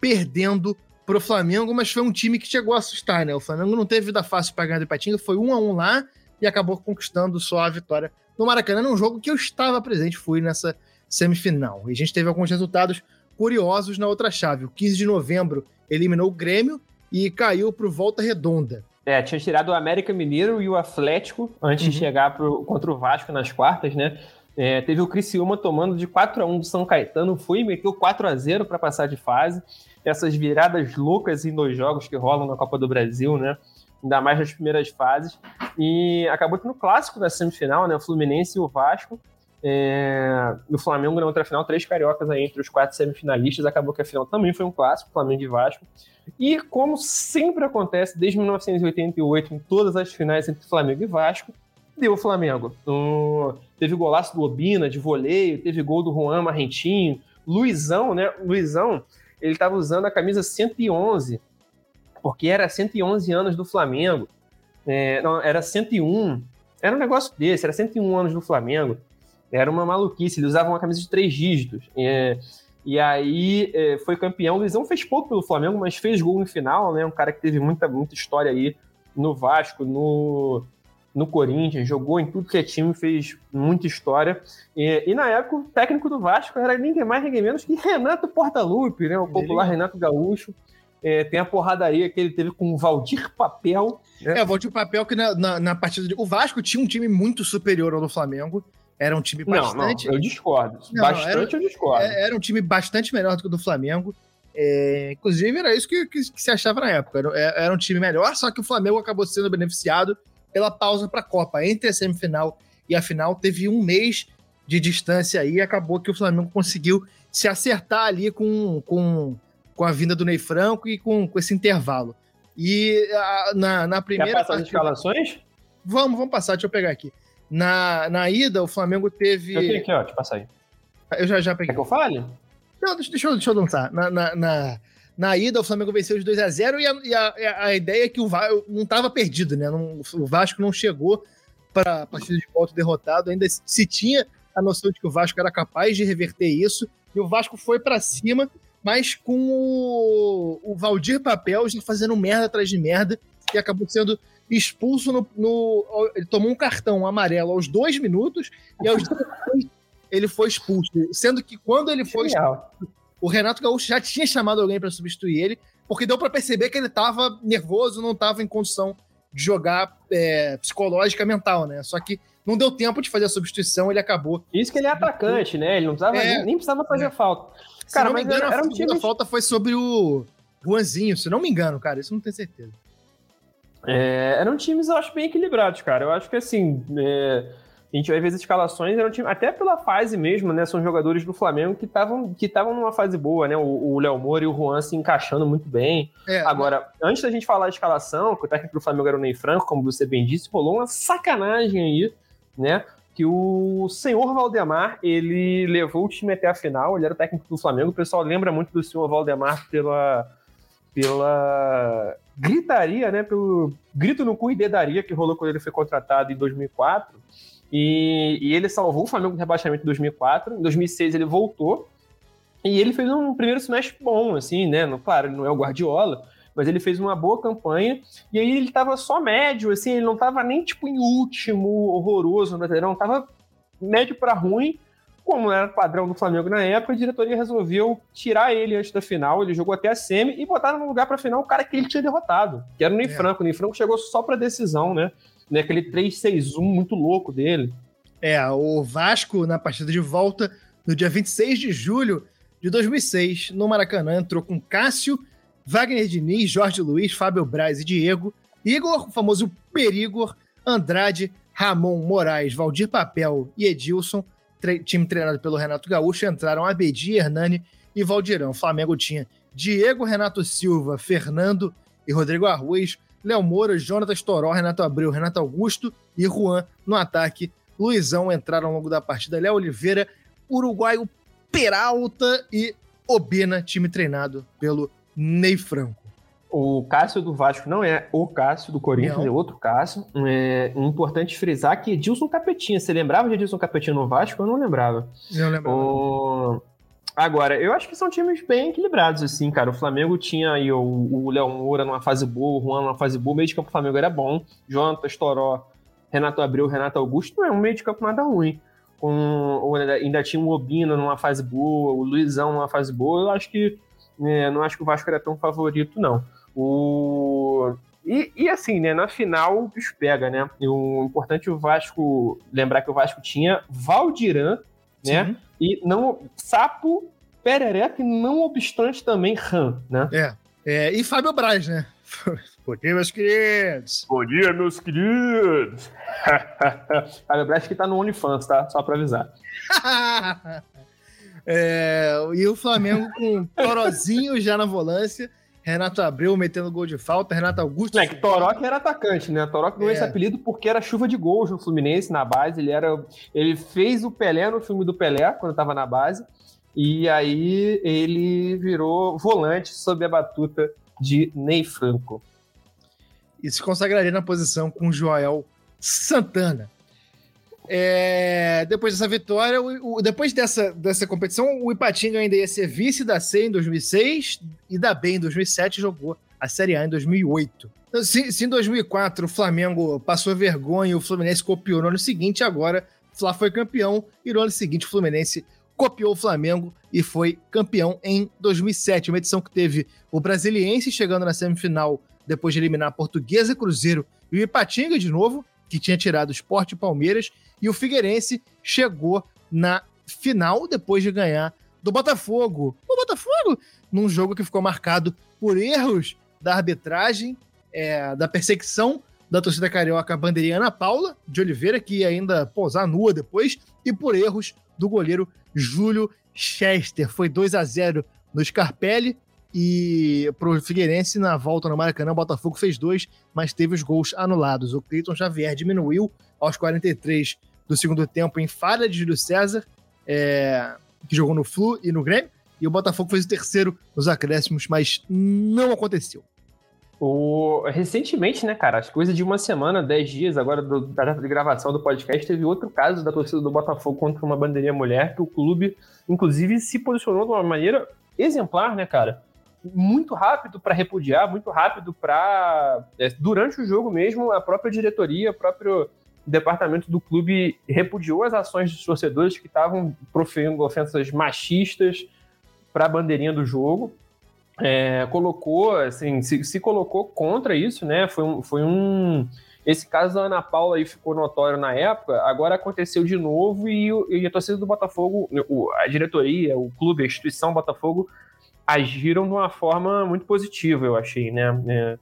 perdendo pro Flamengo, mas foi um time que chegou a assustar, né? O Flamengo não teve vida fácil para ganhar do Ipatinga, foi 1 a 1 lá e acabou conquistando só a vitória no Maracanã, num jogo que eu estava presente, fui nessa semifinal. E a gente teve alguns resultados curiosos na outra chave. O 15 de novembro eliminou o Grêmio e caiu para o Volta Redonda. É, tinha tirado o América Mineiro e o Atlético antes uhum. de chegar pro, contra o Vasco nas quartas, né? É, teve o Criciúma tomando de 4 a 1 do São Caetano, foi e meteu 4 a 0 para passar de fase. Essas viradas loucas em dois jogos que rolam na Copa do Brasil, né? Ainda mais nas primeiras fases. E acabou tendo clássico da semifinal, né? O Fluminense e o Vasco. É, no Flamengo, na outra final, três cariocas aí entre os quatro semifinalistas. Acabou que a final também foi um clássico, Flamengo e Vasco. E como sempre acontece desde 1988, em todas as finais entre Flamengo e Vasco, deu o Flamengo. teve golaço do Obina, de voleio, teve gol do Juan Marrentinho, Luizão, né? Luizão, ele estava usando a camisa 111, porque era 111 anos do Flamengo. É, não, era 101. Era um negócio desse, era 101 anos do Flamengo. Era uma maluquice, ele usava uma camisa de três dígitos. É, e aí é, foi campeão. O Luizão fez pouco pelo Flamengo, mas fez gol no final, né? Um cara que teve muita, muita história aí no Vasco, no, no Corinthians, jogou em tudo que é time, fez muita história. E, e, na época, o técnico do Vasco era ninguém mais, ninguém menos que Renato Portaluppi, né? O popular Renato Gaúcho. É, tem a porradaria que ele teve com o Valdir Papel. Né? É, o Valdir Papel que na, na, na partida de... O Vasco tinha um time muito superior ao do Flamengo. Era um time bastante. Não, não eu discordo. Não, bastante era, eu discordo. É, era um time bastante melhor do que o do Flamengo. É, inclusive, era isso que, que, que, se achava na época. Era, é, era, um time melhor, só que o Flamengo acabou sendo beneficiado pela pausa para a Copa. Entre a semifinal e a final, teve um mês de distância aí e acabou que o Flamengo conseguiu se acertar ali com, com, com a vinda do Ney Franco e com, com esse intervalo. E a, na, na primeira. Quer passar partida... as escalações? Vamos, vamos passar, deixa eu pegar aqui. Na, na ida, o Flamengo teve. Eu tenho aqui, ó, te passa aí. Eu já, já peguei. Quer que eu fale? Não, deixa, deixa, eu, deixa eu lançar. Na, na, na, na, ida, o Flamengo venceu de 2x0 e, a, e a, a, ideia é que o Vasco não estava perdido, né? Não, o Vasco não chegou para a partida de volta derrotado. Ainda se tinha a noção de que o Vasco era capaz de reverter isso. E o Vasco foi para cima, mas com o, o Valdir Papel já fazendo merda atrás de merda e acabou sendo expulso no, no, Ele tomou um cartão amarelo aos dois minutos e aos dois ele foi expulso. Sendo que quando ele foi expulso, o Renato Gaúcho já tinha chamado alguém para substituir ele, porque deu para perceber que ele estava nervoso, não estava em condição de jogar é, psicológica mental, né? Só que não deu tempo de fazer a substituição, ele acabou. Isso que ele é atacante, né? Ele não precisava, é, nem precisava fazer é. falta. Cara, mas engano, era, era um time... a falta foi sobre o Juanzinho, se não me engano, cara, isso não tenho certeza. É, eram times, eu acho, bem equilibrados, cara. Eu acho que, assim, é, a gente vai ver as escalações, eram time, até pela fase mesmo, né? São jogadores do Flamengo que estavam que numa fase boa, né? O Léo Moura e o Juan se encaixando muito bem. É, Agora, mas... antes da gente falar de escalação, que o técnico do Flamengo era o Ney Franco, como você bem disse, rolou uma sacanagem aí, né? Que o senhor Valdemar, ele levou o time até a final, ele era técnico do Flamengo. O pessoal lembra muito do senhor Valdemar pela pela gritaria, né, pelo grito no cu e dedaria que rolou quando ele foi contratado em 2004. E, e ele salvou o Flamengo do rebaixamento em 2004. Em 2006 ele voltou e ele fez um primeiro semestre bom, assim, né? Claro, ele não é o Guardiola, mas ele fez uma boa campanha. E aí ele tava só médio, assim, ele não tava nem tipo em último, horroroso no Brasileirão, tava médio para ruim como era padrão do Flamengo na época, a diretoria resolveu tirar ele antes da final. Ele jogou até a semi e botaram no lugar para final o cara que ele tinha derrotado, que era o Ney é. Franco. O Ney Franco chegou só para decisão, né? né? Aquele 3-6-1 muito louco dele. É, o Vasco, na partida de volta, no dia 26 de julho de 2006, no Maracanã, entrou com Cássio, Wagner Diniz, Jorge Luiz, Fábio Braz e Diego, Igor, o famoso Perigor, Andrade, Ramon, Moraes, Valdir Papel e Edilson, tre time treinado pelo Renato Gaúcho, entraram Abedi, Hernani e Valdirão. O Flamengo tinha Diego, Renato Silva, Fernando e Rodrigo Arrues, Léo Moura, Jonatas Toró, Renato Abreu, Renato Augusto e Juan no ataque. Luizão entraram ao longo da partida. Léo Oliveira, Uruguaio Peralta e Obina, time treinado pelo Ney Franco. O Cássio do Vasco não é o Cássio do Corinthians, não. é outro Cássio. É importante frisar que Edilson Capetinha. Você lembrava de Edilson Capetinha no Vasco? Eu não lembrava. Não lembrava. O... Agora, eu acho que são times bem equilibrados, assim, cara. O Flamengo tinha aí o, o Léo Moura numa fase boa, o Juan numa fase boa, o meio de campo do Flamengo era bom. Jonatas, Toró, Renato Abreu, Renato Augusto, não é um meio de campo nada ruim. Com, ainda tinha o Obina numa fase boa, o Luizão numa fase boa. Eu acho que. É, não acho que o Vasco era tão favorito, não. O... E, e, assim, né, na final o bicho pega, né? E o importante é o Vasco lembrar que o Vasco tinha Valdiran, né? E não Sapo, Perereca e não obstante também Ram, né? É. é e Fábio Braz, né? Bom dia, meus queridos. Bom dia, meus queridos. Fábio Braz que tá no OnlyFans, tá? Só pra avisar. é, e o Flamengo com Torozinho já na volância Renato Abreu metendo gol de falta, Renato Augusto. É que Toró que era atacante, né? Toró que ganhou é. esse apelido porque era chuva de gols no Fluminense, na base. Ele, era, ele fez o Pelé no filme do Pelé, quando estava na base. E aí ele virou volante sob a batuta de Ney Franco. E se consagraria na posição com Joel Santana. É, depois dessa vitória, o, o, depois dessa, dessa competição, o Ipatinga ainda ia ser vice da C em 2006 e da B em 2007 jogou a Série A em 2008. Então, se, se, em 2004 o Flamengo passou vergonha e o Fluminense copiou no ano seguinte, agora o Fla foi campeão e no ano seguinte o Fluminense copiou o Flamengo e foi campeão em 2007. Uma edição que teve o Brasiliense chegando na semifinal depois de eliminar a Portuguesa, Cruzeiro e o Ipatinga de novo, que tinha tirado o Sport e Palmeiras e o Figueirense chegou na final depois de ganhar do Botafogo. O Botafogo, num jogo que ficou marcado por erros da arbitragem, é, da perseguição da torcida carioca bandeirinha Ana Paula de Oliveira, que ainda pousar nua depois, e por erros do goleiro Júlio Chester. Foi 2 a 0 no Scarpelli e pro Figueirense na volta no Maracanã, o Botafogo fez dois, mas teve os gols anulados. O Cleiton Xavier diminuiu aos 43 do segundo tempo em falha de Júlio César, é, que jogou no Flu e no Grêmio, e o Botafogo fez o terceiro nos acréscimos, mas não aconteceu. O... Recentemente, né, cara, as coisas de uma semana, dez dias agora do, da data de gravação do podcast, teve outro caso da torcida do Botafogo contra uma bandeirinha mulher, que o clube, inclusive, se posicionou de uma maneira exemplar, né, cara? Muito rápido para repudiar, muito rápido para. É, durante o jogo mesmo, a própria diretoria, o próprio departamento do clube repudiou as ações dos torcedores que estavam proferindo ofensas machistas para a bandeirinha do jogo. É, colocou, assim, se, se, colocou contra isso, né? Foi um, foi um. Esse caso da Ana Paula aí ficou notório na época, agora aconteceu de novo e, e a torcida do Botafogo, a diretoria, o clube, a instituição Botafogo agiram de uma forma muito positiva, eu achei, né? É,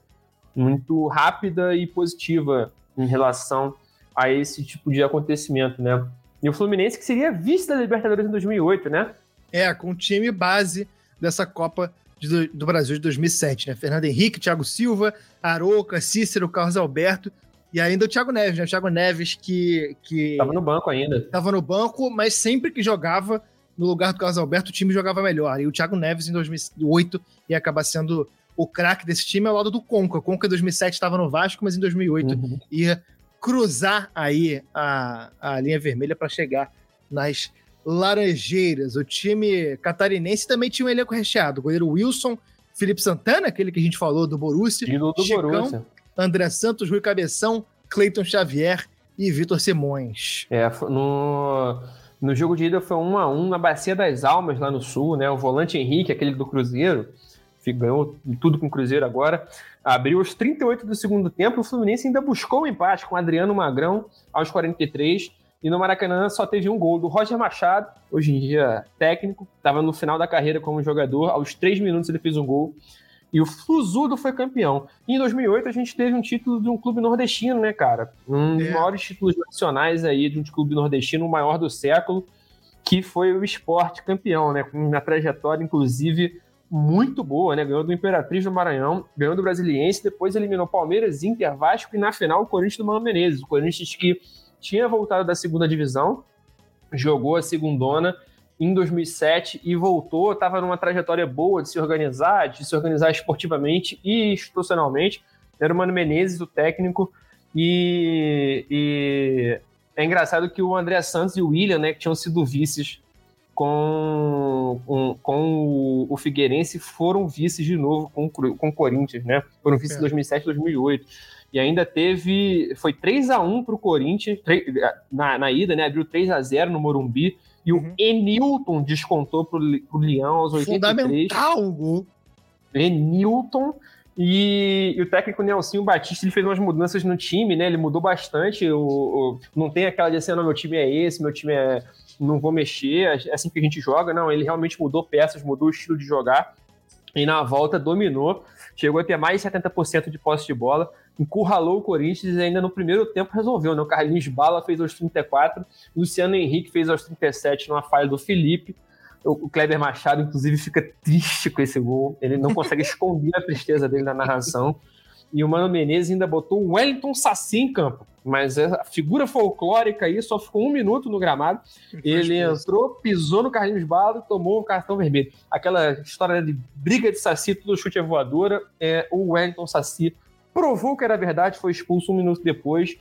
muito rápida e positiva em relação a esse tipo de acontecimento, né? E o Fluminense que seria vice da Libertadores em 2008, né? É, com o time base dessa Copa de, do Brasil de 2007, né? Fernando Henrique, Thiago Silva, Arouca, Cícero, Carlos Alberto e ainda o Thiago Neves, né? O Thiago Neves que, que... Tava no banco ainda. Tava no banco, mas sempre que jogava no lugar do Carlos Alberto, o time jogava melhor. E o Thiago Neves, em 2008, ia acabar sendo o craque desse time ao lado do Conca. O Conca, em 2007, estava no Vasco, mas em 2008 uhum. ia cruzar aí a, a linha vermelha para chegar nas Laranjeiras. O time catarinense também tinha um elenco recheado. O goleiro Wilson, Felipe Santana, aquele que a gente falou do Borussia, do Chicão, Borussia. André Santos, Rui Cabeção, Cleiton Xavier e Vitor Simões. É, no, No jogo de ida foi 1 a 1 na Bacia das Almas, lá no Sul, né? O volante Henrique, aquele do Cruzeiro, que ganhou tudo com o Cruzeiro agora, abriu os 38 do segundo tempo. O Fluminense ainda buscou um empate com Adriano Magrão aos 43. E no Maracanã só teve um gol do Roger Machado, hoje em dia técnico, estava no final da carreira como jogador. Aos três minutos ele fez um gol. E o Flusudo foi campeão. E em 2008 a gente teve um título de um clube nordestino, né, cara? Um dos é. maiores títulos nacionais aí de um clube nordestino, o maior do século, que foi o esporte campeão, né? Com uma trajetória, inclusive, muito boa, né? Ganhou do Imperatriz do Maranhão, ganhou do Brasiliense, depois eliminou Palmeiras, Inter, Vasco e na final o Corinthians do Mano Menezes. O Corinthians que tinha voltado da segunda divisão, jogou a segundona em 2007 e voltou, estava numa trajetória boa de se organizar, de se organizar esportivamente e institucionalmente. Era o Mano Menezes, o técnico, e, e, é engraçado que o André Santos e o William, né, que tinham sido vices com, com, com o Figueirense, foram vices de novo com, com o Corinthians, né? Foram vices em é. 2007 e 2008. E ainda teve. Foi 3 a 1 para o Corinthians, 3, na, na ida, né? Abriu 3 a 0 no Morumbi. E uhum. o Enilton descontou pro, pro Leão aos 83. Fundamental gol. Enilton. E, e, o técnico Nelsinho Batista ele fez umas mudanças no time, né? Ele mudou bastante. O, o não tem aquela de assim, não, meu time é esse, meu time é. Não vou mexer, é assim que a gente joga. Não, ele realmente mudou peças, mudou o estilo de jogar. E na volta dominou. Chegou a ter mais de 70% de posse de bola encurralou o Corinthians e ainda no primeiro tempo resolveu, né? O Carlinhos Bala fez aos 34, Luciano Henrique fez aos 37 numa falha do Felipe. O Kleber Machado, inclusive, fica triste com esse gol. Ele não consegue esconder a tristeza dele na narração. E o Mano Menezes ainda botou o Wellington Saci em campo. Mas a figura folclórica aí só ficou um minuto no gramado. Ele entrou, pisou no Carlinhos Bala e tomou o cartão vermelho. Aquela história de briga de Saci, tudo chute é voadora. É, o Wellington Saci provou que era verdade, foi expulso um minuto depois.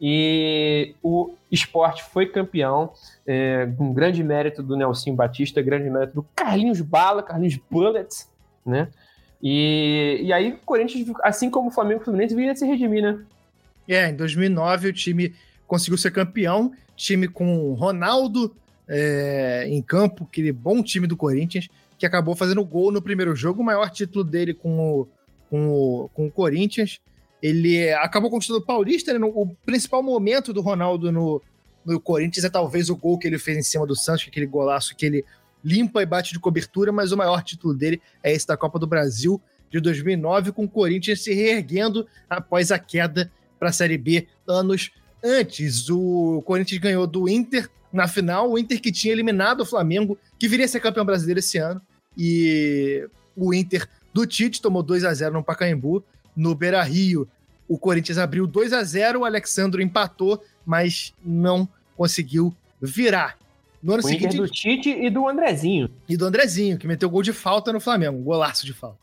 E o esporte foi campeão, é, grande mérito do Nelson Batista, grande mérito do Carlinhos Bala, Carlinhos Bullets, né? E, e aí o Corinthians, assim como o Flamengo e o Fluminense, vinha se redimir, né? É, em 2009 o time conseguiu ser campeão, time com Ronaldo é, em campo, aquele bom time do Corinthians, que acabou fazendo gol no primeiro jogo, o maior título dele com o com o, com o Corinthians. Ele acabou conquistando o Paulista, né? o principal momento do Ronaldo no, no Corinthians é talvez o gol que ele fez em cima do Santos, aquele golaço que ele limpa e bate de cobertura, mas o maior título dele é esse da Copa do Brasil de 2009, com o Corinthians se reerguendo após a queda para a Série B anos antes. O Corinthians ganhou do Inter na final, o Inter que tinha eliminado o Flamengo, que viria a ser campeão brasileiro esse ano, e o Inter do Tite, tomou 2 a 0 no Pacaembu. No Beira Rio, o Corinthians abriu 2 a 0 o Alexandro empatou, mas não conseguiu virar. No ano o seguinte. do Tite e do Andrezinho. E do Andrezinho, que meteu gol de falta no Flamengo, um golaço de falta.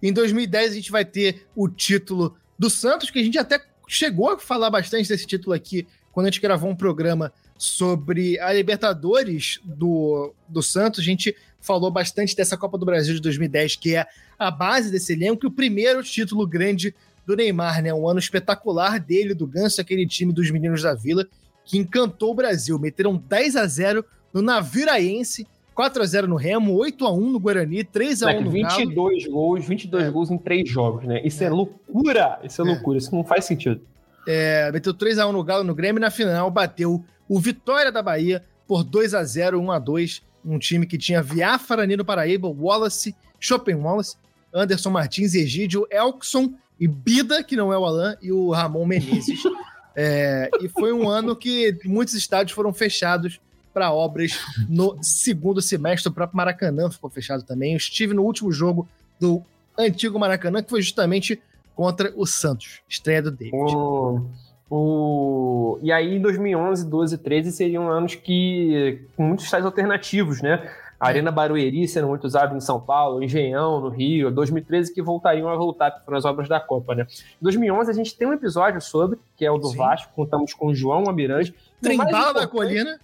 Em 2010, a gente vai ter o título do Santos, que a gente até chegou a falar bastante desse título aqui quando a gente gravou um programa sobre a Libertadores do, do Santos. A gente falou bastante dessa Copa do Brasil de 2010, que é a base desse elenco, e o primeiro título grande do Neymar, né? Um ano espetacular dele, do Ganso, aquele time dos meninos da Vila, que encantou o Brasil. Meteram 10 a 0 no Naviraense, 4 a 0 no Remo, 8 a 1 no Guarani, 3 a 1 no 22 Galo. gols, 22 é. gols em 3 jogos, né? Isso é, é loucura! Isso é, é, loucura, isso não faz sentido. É, meteu 3 a 1 no Galo no Grêmio e na final bateu o Vitória da Bahia por 2 a 0 1 a 2 um time que tinha Viafra, Nino Paraíba, Wallace, Chopin Wallace, Anderson Martins, Egídio, Elkson e Bida, que não é o Alan, e o Ramon Menezes. é, e foi um ano que muitos estádios foram fechados para obras no segundo semestre. O próprio Maracanã ficou fechado também. Eu estive no último jogo do antigo Maracanã, que foi justamente contra o Santos, estreia do David. Oh. O... E aí, em 2011, 12, 13 seriam anos que com muitos estádios alternativos, né? A Arena Barueri sendo muito usada em São Paulo, Engenhão, no Rio, 2013 que voltariam a voltar para as obras da Copa, né? Em 2011 a gente tem um episódio sobre, que é o do Sim. Vasco, contamos com o João Almirante. Trembala da Colina.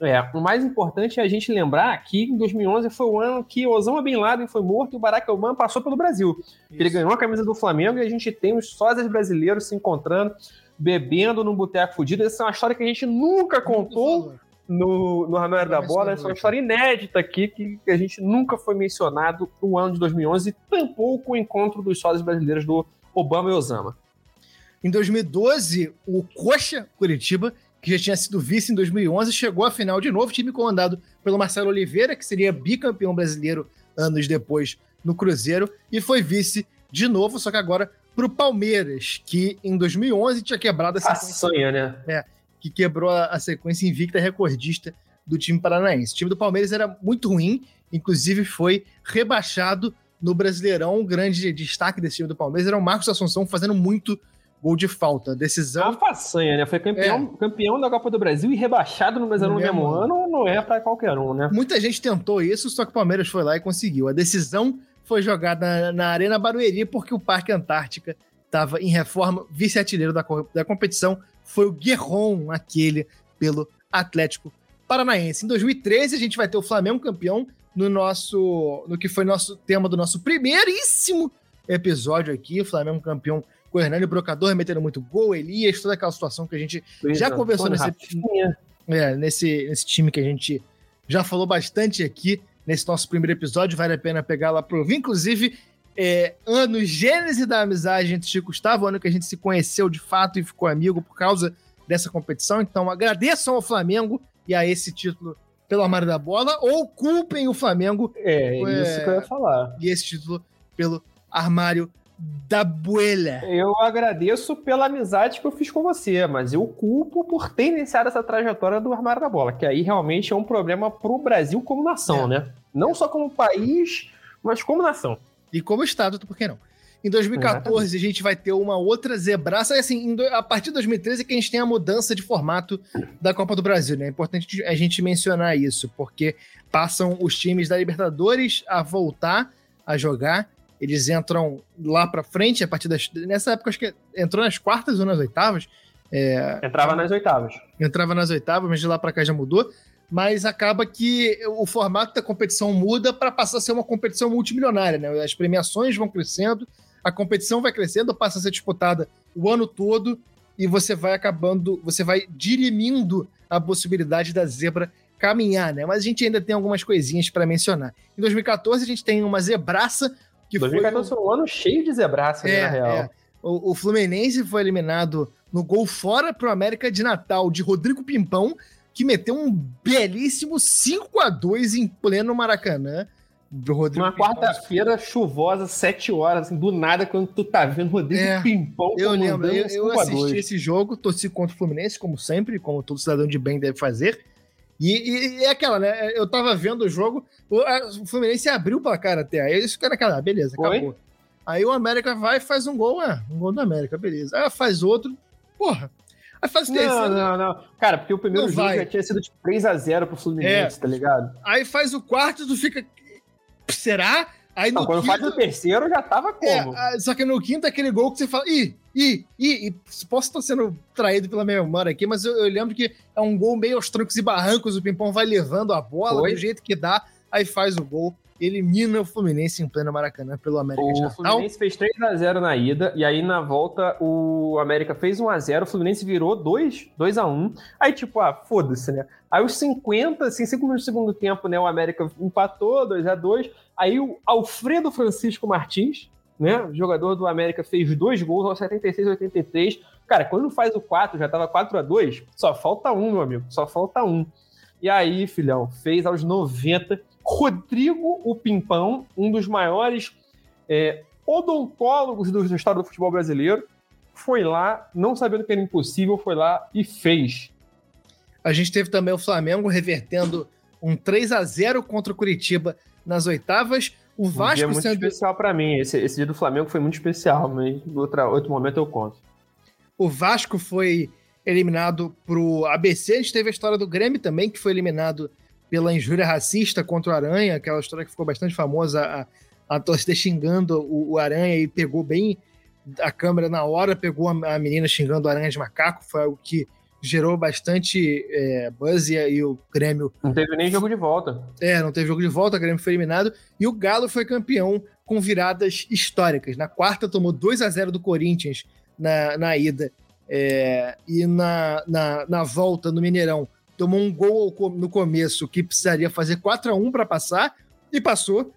É, o mais importante é a gente lembrar que em 2011 foi o ano que Osama Bin Laden foi morto e o Barack Obama passou pelo Brasil. Isso. Ele ganhou a camisa do Flamengo e a gente tem os sósias brasileiros se encontrando bebendo num boteco fudido. Essa é uma história que a gente nunca contou no, no da Bola. Essa é uma história inédita aqui, que, que a gente nunca foi mencionado no ano de 2011, tampouco o encontro dos sócios brasileiros do Obama e Osama. Em 2012, o Coxa Curitiba, que já tinha sido vice em 2011, chegou à final de novo, time comandado pelo Marcelo Oliveira, que seria bicampeão brasileiro anos depois no Cruzeiro, e foi vice de novo, só que agora para o Palmeiras, que em 2011 tinha quebrado a sequência. Façanha, né? É, que quebrou a, a sequência invicta recordista do time paranaense. O time do Palmeiras era muito ruim, inclusive foi rebaixado no Brasileirão. O grande destaque desse time do Palmeiras era o Marcos Assunção fazendo muito gol de falta. Decisão. Uma façanha, né? Foi campeão, é. campeão da Copa do Brasil e rebaixado no Brasileirão no mesmo ano, não é para qualquer um, né? Muita gente tentou isso, só que o Palmeiras foi lá e conseguiu. A decisão foi jogada na Arena Barueri porque o Parque Antártica estava em reforma. Vice-artilheiro da, da competição foi o Guerron, aquele pelo Atlético Paranaense. Em 2013, a gente vai ter o Flamengo campeão no nosso. no que foi nosso tema do nosso primeiríssimo episódio aqui. O Flamengo campeão com o Hernani Brocador metendo muito gol, Elias, toda aquela situação que a gente já conversou nesse, é, nesse, nesse time que a gente já falou bastante aqui nesse nosso primeiro episódio. Vale a pena pegar lá pro ouvir. Inclusive, é, ano gênese da amizade entre Chico e Gustavo, ano que a gente se conheceu de fato e ficou amigo por causa dessa competição. Então, agradeçam ao Flamengo e a esse título pelo armário da bola, ou culpem o Flamengo. É, é isso que eu ia falar. E esse título pelo armário da Buelha. Eu agradeço pela amizade que eu fiz com você, mas eu culpo por ter iniciado essa trajetória do armário da bola, que aí realmente é um problema para o Brasil como nação, é. né? Não só como país, mas como nação. E como Estado, por que não? Em 2014, a gente vai ter uma outra zebraça. Assim, a partir de 2013 é que a gente tem a mudança de formato da Copa do Brasil, né? É importante a gente mencionar isso, porque passam os times da Libertadores a voltar a jogar eles entram lá para frente a partir das. Nessa época, acho que entrou nas quartas ou nas oitavas. É... Entrava nas oitavas. Entrava nas oitavas, mas de lá para cá já mudou. Mas acaba que o formato da competição muda para passar a ser uma competição multimilionária, né? As premiações vão crescendo, a competição vai crescendo, passa a ser disputada o ano todo e você vai acabando, você vai dirimindo a possibilidade da zebra caminhar, né? Mas a gente ainda tem algumas coisinhas para mencionar. Em 2014 a gente tem uma zebraça que 2014 foi, um ano cheio de zebraça, né, é, na real. É. O, o, Fluminense foi eliminado no gol fora pro América de Natal de Rodrigo Pimpão, que meteu um belíssimo 5 a 2 em pleno Maracanã. Do Rodrigo Uma quarta-feira chuvosa, 7 horas, assim, do nada, quando tu tá vendo Rodrigo é, Pimpão. Eu lembro, eu, eu assisti esse jogo, torci contra o Fluminense, como sempre, como todo cidadão de bem deve fazer. E, e, é aquela, né? Eu tava vendo o jogo, o, a, o Fluminense abriu o placar até. Aí eles ficaram naquela, beleza, acabou. Oi? Aí o América vai e faz um gol, é, um gol do América, beleza. Aí faz outro, porra. Aí faz o terceiro. Não, não, não. Cara, porque o primeiro não jogo vai. já tinha sido de 3x0 pro Fluminense, é. tá ligado? Aí faz o quarto, tu fica. Será? Aí não, quando quinto... faz o terceiro, já tava é, como? É, só que no quinto é aquele gol que você fala, ih, ih, ih, posso estar sendo traído pela minha memória aqui, mas eu, eu, lembro que é um gol meio aos trancos e barrancos, o Pimpão vai levando a bola Foi? do jeito que dá, aí faz o gol elimina o Fluminense em pleno Maracanã pelo América o de Natal. O Fluminense fez 3x0 na ida, e aí na volta o América fez 1x0, o Fluminense virou 2, 2x1. Aí, tipo, ah, foda-se, né? Aí os 50, assim, 5 minutos do segundo tempo, né? O América empatou 2x2. Aí o Alfredo Francisco Martins, né? Jogador do América, fez dois gols aos 76 e 83. Cara, quando faz o 4, já tava 4 a 2 só falta um, meu amigo, só falta um. E aí, filhão, fez aos 90 Rodrigo o Pimpão, um dos maiores é, odontólogos do, estado do futebol brasileiro, foi lá, não sabendo que era impossível, foi lá e fez. A gente teve também o Flamengo revertendo um 3 a 0 contra o Curitiba nas oitavas. O Vasco um dia muito sendo... especial para mim. Esse, esse, dia do Flamengo foi muito especial, mas em outra, outro momento eu conto. O Vasco foi eliminado pro ABC. A gente teve a história do Grêmio também, que foi eliminado pela injúria racista contra o Aranha, aquela história que ficou bastante famosa, a, a torcida xingando o, o, Aranha e pegou bem a câmera na hora, pegou a, a menina xingando o Aranha de macaco, foi algo que gerou bastante é, buzz e, e, o Grêmio... Não teve nem jogo de volta. É, não teve jogo de volta, o Grêmio foi eliminado, e o Galo foi campeão com viradas históricas. Na quarta tomou 2 a 0 do Corinthians na, na ida, é, e na, na, na volta no Mineirão tomou um gol no começo que precisaria fazer 4 a 1 para passar e passou.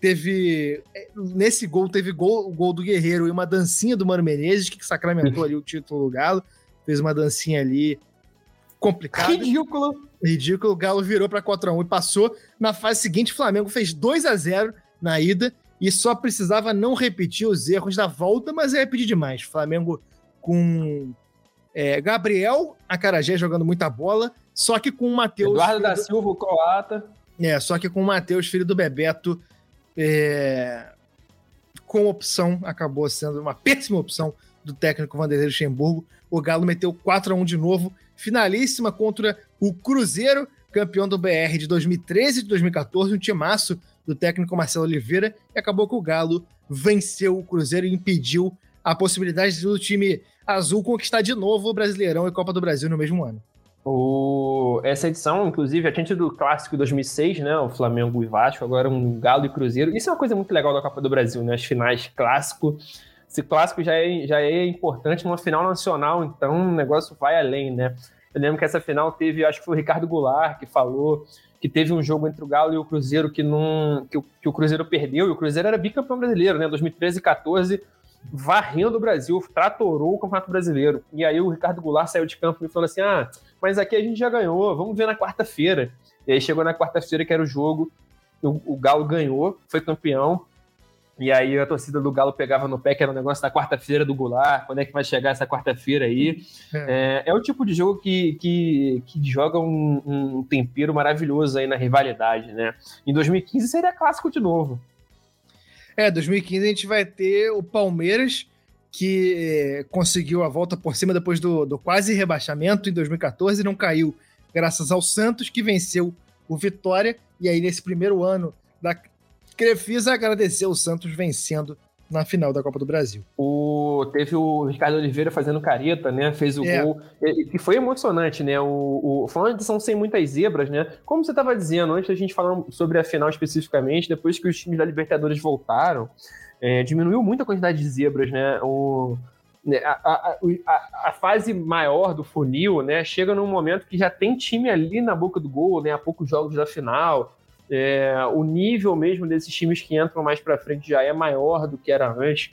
Teve. Nesse gol, teve gol, o gol do Guerreiro e uma dancinha do Mano Menezes, que sacramentou ali o título do Galo. Fez uma dancinha ali complicada. Ridículo. Ridículo. O Galo virou para 4x1 e passou. Na fase seguinte, o Flamengo fez 2 a 0 na ida e só precisava não repetir os erros da volta, mas é pedir demais. Flamengo com é, Gabriel Acarajé jogando muita bola, só que com o Matheus. Eduardo da Silva, o croata. É, só que com o Matheus, filho do Bebeto, é... com opção, acabou sendo uma péssima opção do técnico Vanderlei Luxemburgo. O Galo meteu 4 a 1 de novo, finalíssima contra o Cruzeiro, campeão do BR de 2013 e de 2014, um timaço do técnico Marcelo Oliveira, e acabou que o Galo venceu o Cruzeiro e impediu a possibilidade do time azul conquistar de novo o Brasileirão e Copa do Brasil no mesmo ano. O... Essa edição, inclusive, já tinha tido o clássico 2006, né? O Flamengo e Vasco, agora um Galo e Cruzeiro. Isso é uma coisa muito legal da Copa do Brasil, né? As finais clássico. Esse clássico já é, já é importante numa final nacional, então o negócio vai além, né? Eu lembro que essa final teve, acho que foi o Ricardo Goulart que falou que teve um jogo entre o Galo e o Cruzeiro que, não, que, o, que o Cruzeiro perdeu, e o Cruzeiro era bicampeão brasileiro, né? 2013 e 14 varrendo o Brasil, tratorou o Campeonato Brasileiro. E aí o Ricardo Goulart saiu de campo e falou assim: ah, mas aqui a gente já ganhou, vamos ver na quarta-feira. E aí chegou na quarta-feira, que era o jogo, o, o, Galo ganhou, foi campeão. E aí a torcida do Galo pegava no pé, que era o um negócio da quarta-feira do Goulart, quando é que vai chegar essa quarta-feira aí. É. É, é, o tipo de jogo que, que, que joga um, um tempero maravilhoso aí na rivalidade, né? Em 2015 seria clássico de novo. É, 2015 a gente vai ter o Palmeiras, que eh, conseguiu a volta por cima depois do, do quase rebaixamento em 2014, não caiu graças ao Santos, que venceu o Vitória. E aí, nesse primeiro ano da Crefisa, agradeceu o Santos vencendo na final da Copa do Brasil. O, teve o Ricardo Oliveira fazendo careta, né? Fez o é. gol. E, foi emocionante, né? O, o, foi uma edição sem muitas zebras, né? Como você estava dizendo, antes da gente falar sobre a final especificamente, depois que os times da Libertadores voltaram, é, diminuiu muito a quantidade de zebras, né? O, né, a, a, a, a, fase maior do funil, né? Chega num momento que já tem time ali na boca do gol, né? Há poucos jogos da final. É, o nível mesmo desses times que entram mais para frente já é maior do que era antes.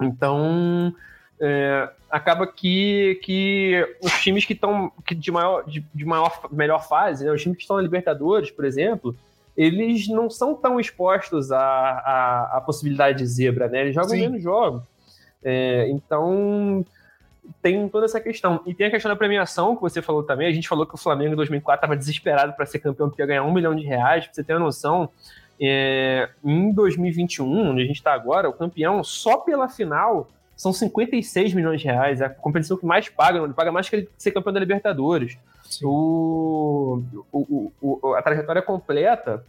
Então, é, acaba que, que os times que estão de maior, de, de, maior, melhor fase, né, os times que estão na Libertadores, por exemplo, eles não são tão expostos à, à, à possibilidade de zebra, né? Eles jogam Sim. menos jogos. É, então, tem toda essa questão. E tem a questão da premiação, que você falou também. A gente falou que o Flamengo em 2004 estava desesperado para ser campeão, porque ia ganhar um milhão de reais. Pra você ter uma noção, é, em 2021, onde a gente está agora, o campeão, só pela final, são 56 milhões de reais. É a competição que mais paga, ele paga mais que ele ser campeão da Libertadores. O, o, o, a trajetória completa,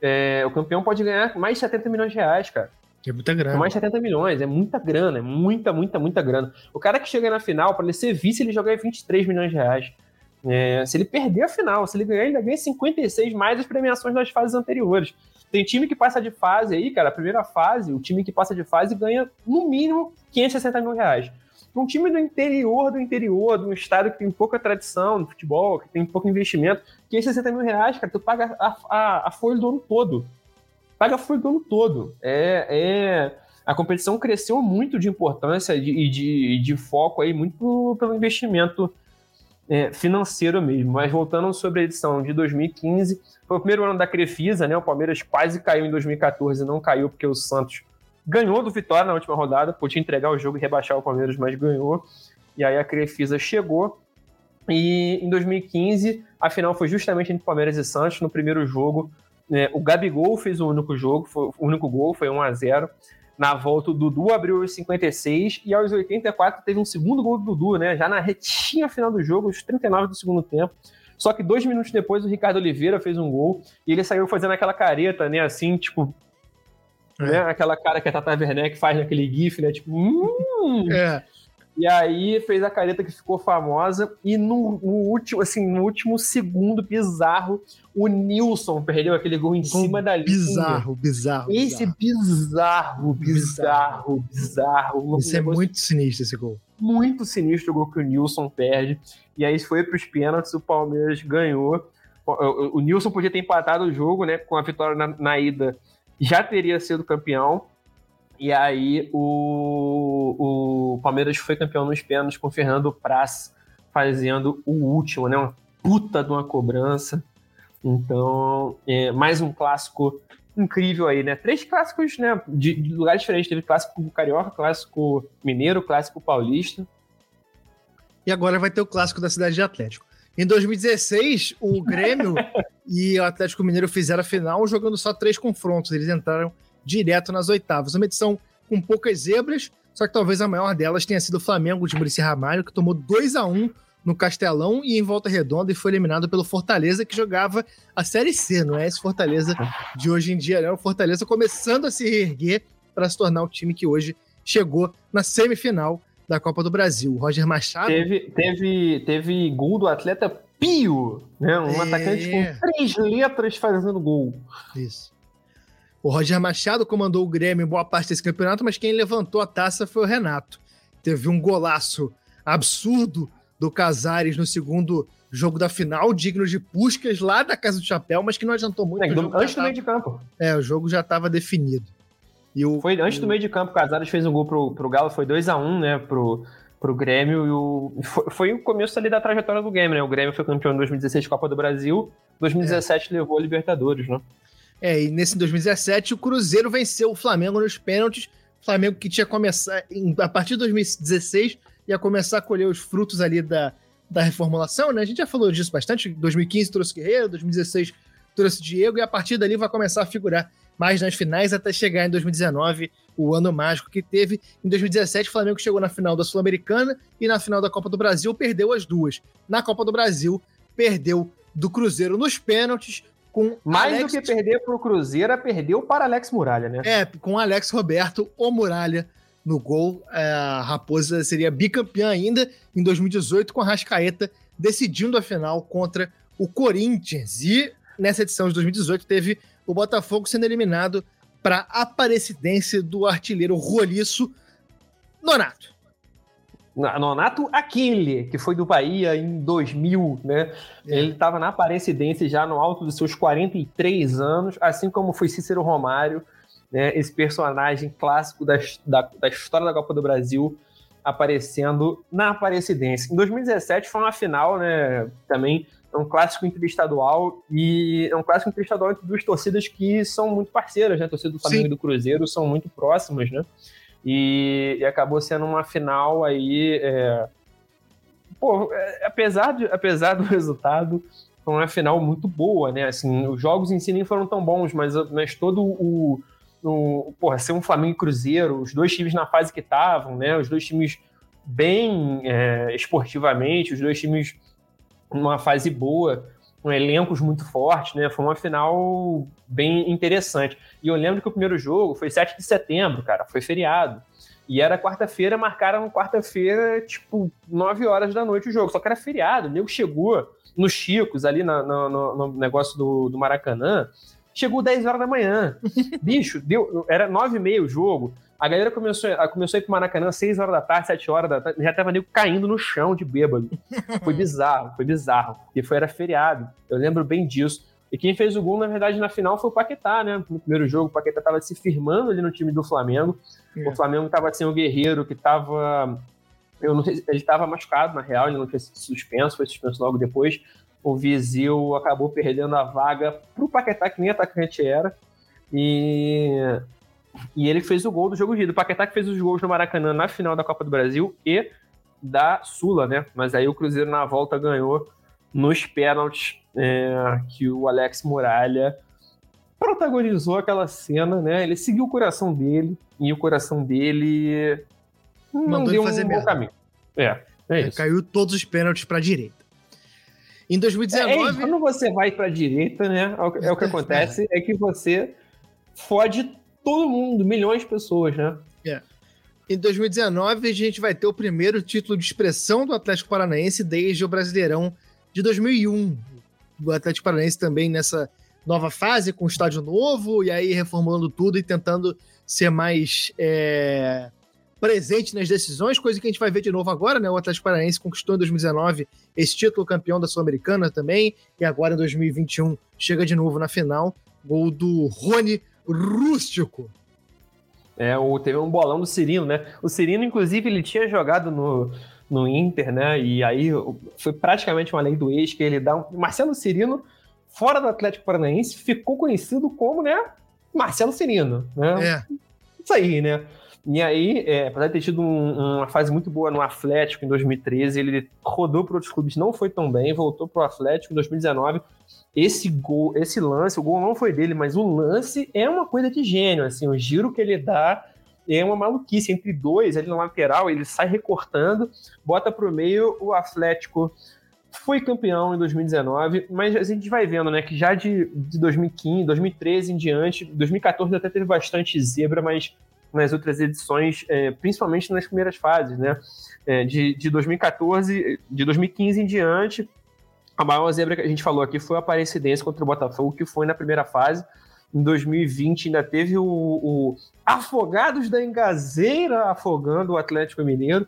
é, o campeão pode ganhar mais de 70 milhões de reais, cara. É muita grana. mais de 70 milhões, é muita grana, é muita, muita, muita grana. O cara que chega na final, para ele ser vice, ele joga 23 milhões de reais. É, se ele perder a final, se ele ganhar, ele ainda ganha 56 mais as premiações das fases anteriores. Tem time que passa de fase aí, cara, a primeira fase, o time que passa de fase ganha no mínimo 560 mil reais. Um time do interior do interior, de um estado que tem pouca tradição no futebol, que tem pouco investimento, 560 mil reais, cara, tu paga a, a, a folha do ano todo paga foi o ano todo. É, é, a competição cresceu muito de importância e de, de, de, foco aí, muito pelo investimento é, financeiro mesmo. Mas voltando sobre a edição de 2015, foi o primeiro ano da Crefisa, né? O Palmeiras quase caiu em 2014, não caiu porque o Santos ganhou do Vitória na última rodada, podia entregar o jogo e rebaixar o Palmeiras, mas ganhou. E aí a Crefisa chegou. E em 2015, a final foi justamente entre Palmeiras e Santos. No primeiro jogo, é, o Gabigol fez o único jogo, foi, o único gol, foi 1 a 0 Na volta, o Dudu abriu os 56 e aos 84 teve um segundo gol do Dudu, né? Já na retinha final do jogo, os 39 do segundo tempo. Só que dois minutos depois o Ricardo Oliveira fez um gol e ele saiu fazendo aquela careta, né? Assim, tipo. É. Né? Aquela cara que a Tata Werneck faz naquele GIF, né? Tipo. Hum! É. E aí fez a careta que ficou famosa. E no, no, último, assim, no último segundo bizarro, o Nilson perdeu aquele gol em cima da linha. Bizarro, bizarro. Esse bizarro, bizarro, bizarro. bizarro Isso é muito sinistro esse gol. muito sinistro o gol que o Nilson perde. E aí foi para os pênaltis, o Palmeiras ganhou. O, o, Nilson podia ter empatado o jogo, né? Com a vitória na, na ida, já teria sido campeão. E aí o, o Palmeiras foi campeão nos pênaltis com o Fernando Praz fazendo o último, né? Uma puta de uma cobrança. Então, é, mais um clássico incrível aí, né? Três clássicos, né? De, de lugares diferentes. Teve clássico carioca, clássico mineiro, clássico paulista. E agora vai ter o clássico da cidade de Atlético. Em 2016, o Grêmio e o Atlético Mineiro fizeram a final jogando só três confrontos. Eles entraram direto nas oitavas. Uma edição com poucas zebras, só que talvez a maior delas tenha sido o Flamengo de Murici Ramalho, que tomou 2 a 1 no Castelão e em Volta Redonda e foi eliminado pelo Fortaleza, que jogava a Série C, não é esse Fortaleza de hoje em dia, né? O Fortaleza começando a se reerguer para se tornar o time que hoje chegou na semifinal da Copa do Brasil. O Roger Machado. Teve, teve, teve gol do atleta Pio, né? Um é... atacante com três letras fazendo gol. Isso. O Roger Machado comandou o Grêmio em boa parte desse campeonato, mas quem levantou a taça foi o Renato. Teve um golaço absurdo do Casares no segundo jogo da final, digno de Puscas lá da Casa do Chapéu, mas que não adiantou muito. É, antes do meio de campo. É, o jogo já estava definido. E o, foi antes o... do meio de campo, o Casares fez um gol pro, pro Galo, foi 2 a 1 um, né, pro, pro Grêmio, e o, foi, foi, o começo ali da trajetória do Grêmio, né, o Grêmio foi campeão em 2016 Copa do Brasil, 2017 é. levou a Libertadores, né. É, e nesse 2017 o Cruzeiro venceu o Flamengo nos pênaltis, o Flamengo que tinha começado, a partir de 2016, ia começar a colher os frutos ali da, da reformulação, né? A gente já falou disso bastante. 2015 trouxe Guerreiro, 2016 trouxe Diego, e a partir dali vai começar a figurar mais nas finais até chegar em 2019, o ano mágico que teve. Em 2017, o Flamengo chegou na final da Sul-Americana e na final da Copa do Brasil perdeu as duas. Na Copa do Brasil, perdeu do Cruzeiro nos pênaltis. Com Mais Alex... do que perder para o Cruzeiro, é perdeu para Alex Muralha, né? É, com Alex Roberto, o Muralha, no gol. É, a Raposa seria bicampeã ainda em 2018 com a Rascaeta decidindo a final contra o Corinthians. E nessa edição de 2018 teve o Botafogo sendo eliminado para a aparecidência do artilheiro roliço Nonato. Nonato Aquile, que foi do Bahia em 2000, né? É. Ele estava na aparecidência já no alto dos seus 43 anos, assim como foi Cícero Romário né, esse personagem clássico da, da, da, história da Copa do Brasil aparecendo na Aparecidense. Em 2017 foi uma final, né, também é um clássico interestadual e é um clássico interestadual entre duas torcidas que são muito parceiras, né, a torcida do Flamengo Sim. e do Cruzeiro são muito próximas, né, e, e acabou sendo uma final aí, é, pô, é, apesar, de, apesar do resultado, foi uma final muito boa, né, assim, os jogos em si nem foram tão bons, mas, mas todo o no, porra, ser um Flamengo e Cruzeiro, os dois times na fase que estavam, né? Os dois times bem é, esportivamente, os dois times numa fase boa, com elencos muito fortes, né? Foi uma final bem interessante. E eu lembro que o primeiro jogo foi 7 de setembro, cara, foi feriado. E era quarta-feira, marcaram quarta-feira, tipo, 9 horas da noite o jogo. Só que era feriado, o nego chegou nos Chicos, ali no, no, no negócio do, do Maracanã, Chegou 10 horas da manhã. Bicho, deu, era 9 e meia o jogo. A galera começou, começou a ir pro Maracanã 6 horas da tarde, 7 horas da tarde, já tava nego caindo no chão de bêbado. Foi bizarro, foi bizarro. E foi, era feriado. Eu lembro bem disso. E quem fez o gol, na verdade, na final foi o Paquetá, né? No primeiro jogo, o Paquetá tava se firmando ali no time do Flamengo. É. O Flamengo tava sem o Guerreiro, que tava. Eu não sei, ele estava machucado, na real, ele não tinha sido suspenso, foi suspenso logo depois o Vizil acabou perdendo a vaga para o Paquetá, que nem atacante era. E, e ele fez o gol do jogo de ida. O Paquetá que fez os gols no Maracanã na final da Copa do Brasil e da Sula, né? Mas aí o Cruzeiro na volta ganhou nos pênaltis é, que o Alex Muralha protagonizou aquela cena, né? Ele seguiu o coração dele e o coração dele não Mandou deu um fazer bom caminho. É, é, é Caiu todos os pênaltis para a direita. Em 2019. É, é, quando você vai para a direita, né? É o que acontece, é que você fode todo mundo, milhões de pessoas, né? É. Em 2019, a gente vai ter o primeiro título de expressão do Atlético Paranaense desde o Brasileirão de 2001. O Atlético Paranaense também nessa nova fase, com estádio novo, e aí reformulando tudo e tentando ser mais. É, presente nas decisões, coisa que a gente vai ver de novo agora, né? O Atlético Paranaense conquistou em 2019 esse título campeão da Sul-Americana também, e agora em 2021 chega de novo na final. Gol do Rony Rústico. É, o, teve um bolão do Cirino, né? O Cirino, inclusive, ele tinha jogado no, no Inter, né? E aí foi praticamente uma lei do ex que ele dá. Um... Marcelo Cirino, fora do Atlético Paranaense, ficou conhecido como, né? Marcelo Cirino, né? É. Isso aí, né? E aí, é, apesar de ter tido um, uma fase muito boa no Atlético em 2013, ele rodou para outros clubes, não foi tão bem, voltou para o Atlético em 2019. Esse gol, esse lance, o gol não foi dele, mas o lance é uma coisa de gênio, assim, o giro que ele dá é uma maluquice entre dois ali na lateral, ele sai recortando, bota para o meio, o Atlético foi campeão em 2019, mas a gente vai vendo, né, que já de, de 2015, 2013 em diante, 2014 até teve bastante zebra, mas nas outras edições, é, principalmente nas primeiras fases, né? É, de, de 2014, de 2015 em diante, a maior zebra que a gente falou aqui foi a Aparecidense contra o Botafogo, que foi na primeira fase. Em 2020 ainda teve o, o Afogados da Engazeira afogando o Atlético Mineiro,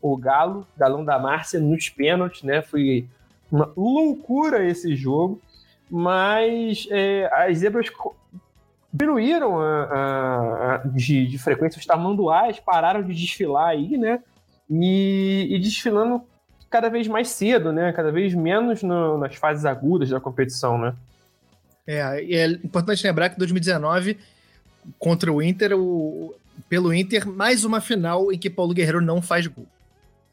o Galo, Galão da Márcia, nos pênaltis, né? Foi uma loucura esse jogo, mas é, as zebras diminuíram a, a, a, de, de frequência, os tamanduás pararam de desfilar aí, né? E, e, desfilando cada vez mais cedo, né? Cada vez menos no, nas fases agudas da competição, né? É, e é importante lembrar que 2019, contra o Inter, o, pelo Inter, mais uma final em que Paulo Guerreiro não faz gol.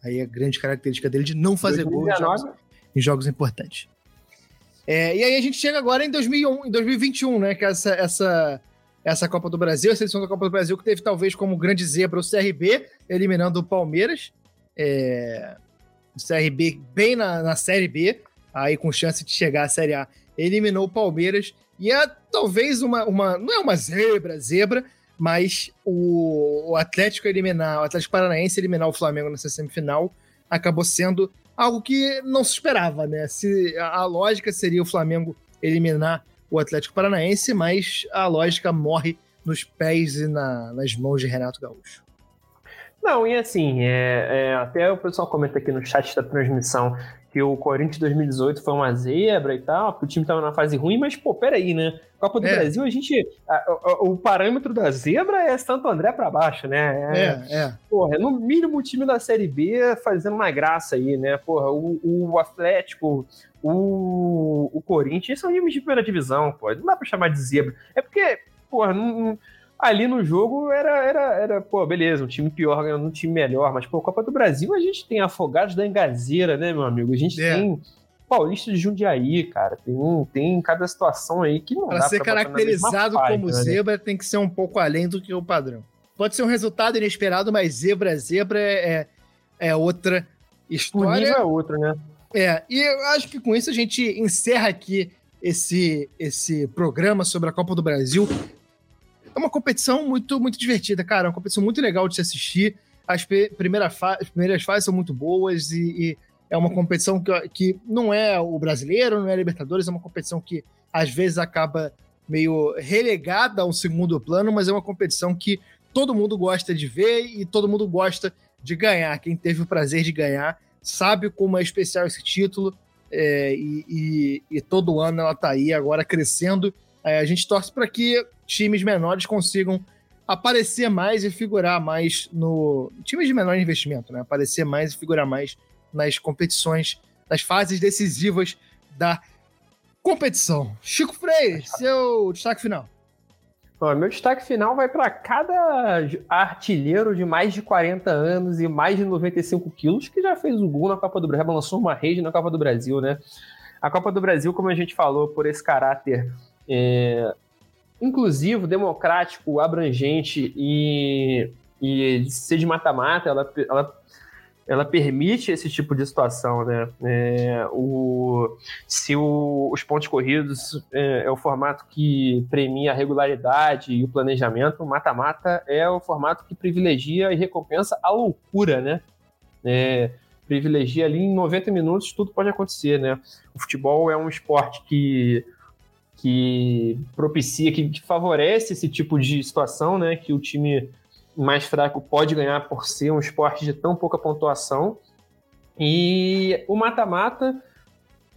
Aí a grande característica dele de não fazer 2019. gol em jogos, em jogos importantes. É, e aí a gente chega agora em, 2001, em 2021, né? Que é essa, essa, essa Copa do Brasil, a seleção da Copa do Brasil, que teve talvez como grande zebra o CRB, eliminando o Palmeiras. É, o CRB bem na, na Série B, aí com chance de chegar à Série A, eliminou o Palmeiras. E é talvez uma, uma. Não é uma zebra, zebra, mas o, o Atlético eliminar, o Atlético Paranaense eliminar o Flamengo nessa semifinal acabou sendo algo que não se esperava, né? Se, a lógica seria o Flamengo eliminar o Atlético Paranaense, mas a lógica morre nos pés e na, nas mãos de Renato Gaúcho. Não, e assim, é, é, até o pessoal comenta aqui no chat da transmissão que o Corinthians 2018 foi uma zebra e tal, que o time tava na fase ruim, mas, pô, peraí, né? Copa do é. Brasil, a gente. A, a, o parâmetro da zebra é Santo André para baixo, né? É, é, é. Porra, no mínimo o time da Série B fazendo uma graça aí, né? Porra, o, o Atlético, o, o Corinthians são times de primeira divisão, pô. Não dá pra chamar de zebra. É porque, porra, não ali no jogo era, era, era, pô, beleza, um time pior ganhando um time melhor, mas, pô, Copa do Brasil a gente tem Afogados da Engazeira, né, meu amigo? A gente é. tem Paulista de Jundiaí, cara. Tem, tem cada situação aí que não pra dá ser pra caracterizado como né? zebra tem que ser um pouco além do que o padrão. Pode ser um resultado inesperado, mas zebra, zebra é, é outra história. O nível é outro, né? É, e eu acho que com isso a gente encerra aqui esse, esse programa sobre a Copa do Brasil é uma competição muito, muito divertida, cara. É uma competição muito legal de se assistir. As, primeira as primeiras fases são muito boas e, e é uma competição que, que não é o brasileiro, não é a Libertadores, é uma competição que às vezes acaba meio relegada a um segundo plano, mas é uma competição que todo mundo gosta de ver e todo mundo gosta de ganhar. Quem teve o prazer de ganhar sabe como é especial esse título é, e, e, e, todo ano ela tá aí agora crescendo. É, a gente torce para que times menores consigam aparecer mais e figurar mais no. Times de menor investimento, né? Aparecer mais e figurar mais nas competições, nas fases decisivas da competição. Chico Freire, seu destaque final. Bom, meu destaque final vai para cada artilheiro de mais de 40 anos e mais de 95 quilos que já fez o gol na Copa do Brasil, lançou uma rede na Copa do Brasil, né? A Copa do Brasil, como a gente falou, por esse caráter é, inclusivo, democrático, abrangente e, e ser de mata-mata, ela, ela, ela permite esse tipo de situação, né? É, o, se o, os pontos corridos é, é, o formato que premia a regularidade e o planejamento, o mata-mata é o formato que privilegia e recompensa a loucura, né? É, privilegia ali em 90 minutos tudo pode acontecer, né? O futebol é um esporte que que propicia, que, que, favorece esse tipo de situação, né? Que o time mais fraco pode ganhar por ser um esporte de tão pouca pontuação. E o mata-mata,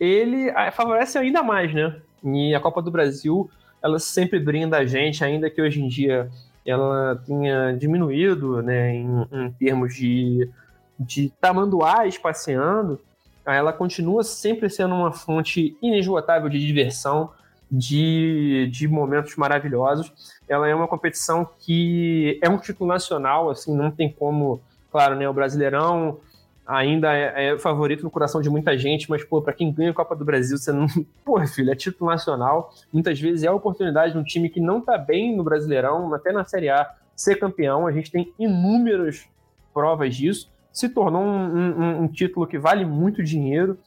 ele favorece ainda mais, né? E a Copa do Brasil, ela sempre brinda a gente, ainda que hoje em dia ela tenha diminuído, né, em, em termos de, de tamanduás passeando, ela continua sempre sendo uma fonte inesgotável de diversão, de, de momentos maravilhosos. Ela é uma competição que é um título nacional, assim, não tem como, claro, né, o Brasileirão ainda é, é favorito no coração de muita gente, mas, pô, para quem ganha a Copa do Brasil, você não. Pô, filho, é título nacional. Muitas vezes é a oportunidade de um time que não tá bem no Brasileirão, até na Série A, ser campeão. A gente tem inúmeras provas disso. Se tornou um, um, um título que vale muito dinheiro.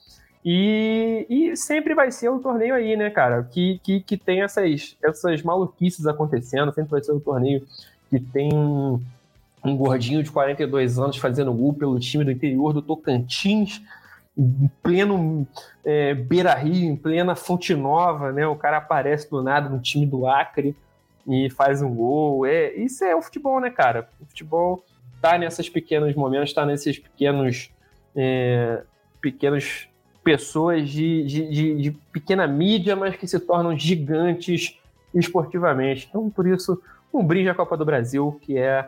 E, e, sempre vai ser o torneio aí, né, cara? Que, que, que tem essas, essas maluquices acontecendo, sempre vai ser o torneio que tem um gordinho de 42 anos fazendo gol pelo time do interior do Tocantins, em pleno é, Beira Rio, em plena Fonte Nova, né? O cara aparece do nada no time do Acre e faz um gol. É, isso é o futebol, né, cara? O futebol tá nesses pequenos momentos, tá nesses pequenos. É, pequenos pessoas de, de, de, de pequena mídia, mas que se tornam gigantes esportivamente. Então, por isso, um brinde à Copa do Brasil, que é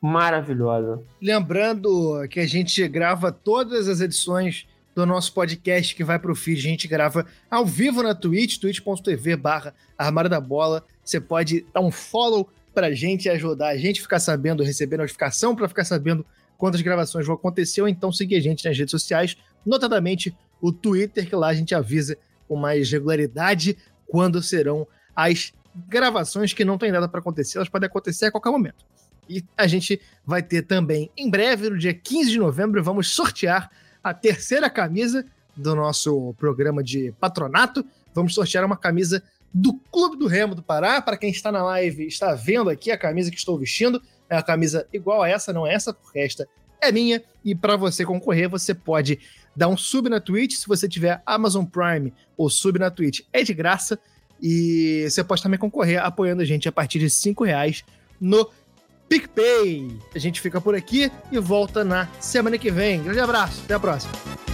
maravilhosa. Lembrando que a gente grava todas as edições do nosso podcast que vai para o feed, a gente grava ao vivo na Twitch, twitch.tv barra Armário da Bola. Você pode dar um follow para a gente e ajudar a gente a ficar sabendo, receber notificação para ficar sabendo quantas gravações vão acontecer, ou então seguir a gente nas redes sociais, notadamente o Twitter, que lá a gente avisa com mais regularidade quando serão as gravações que não tem nada para acontecer, elas podem acontecer a qualquer momento. E a gente vai ter também, em breve, no dia 15 de novembro, vamos sortear a terceira camisa do nosso programa de patronato. Vamos sortear uma camisa do Clube do Remo do Pará. Para quem está na live, está vendo aqui a camisa que estou vestindo. É uma camisa igual a essa, não é essa, porque esta é minha. E para você concorrer, você pode dar um sub na Twitch. Se você tiver Amazon Prime ou sub na Twitch, é de graça. E você pode também concorrer apoiando a gente a partir de 5 reais no PicPay. A gente fica por aqui e volta na semana que vem. Grande abraço, até a próxima.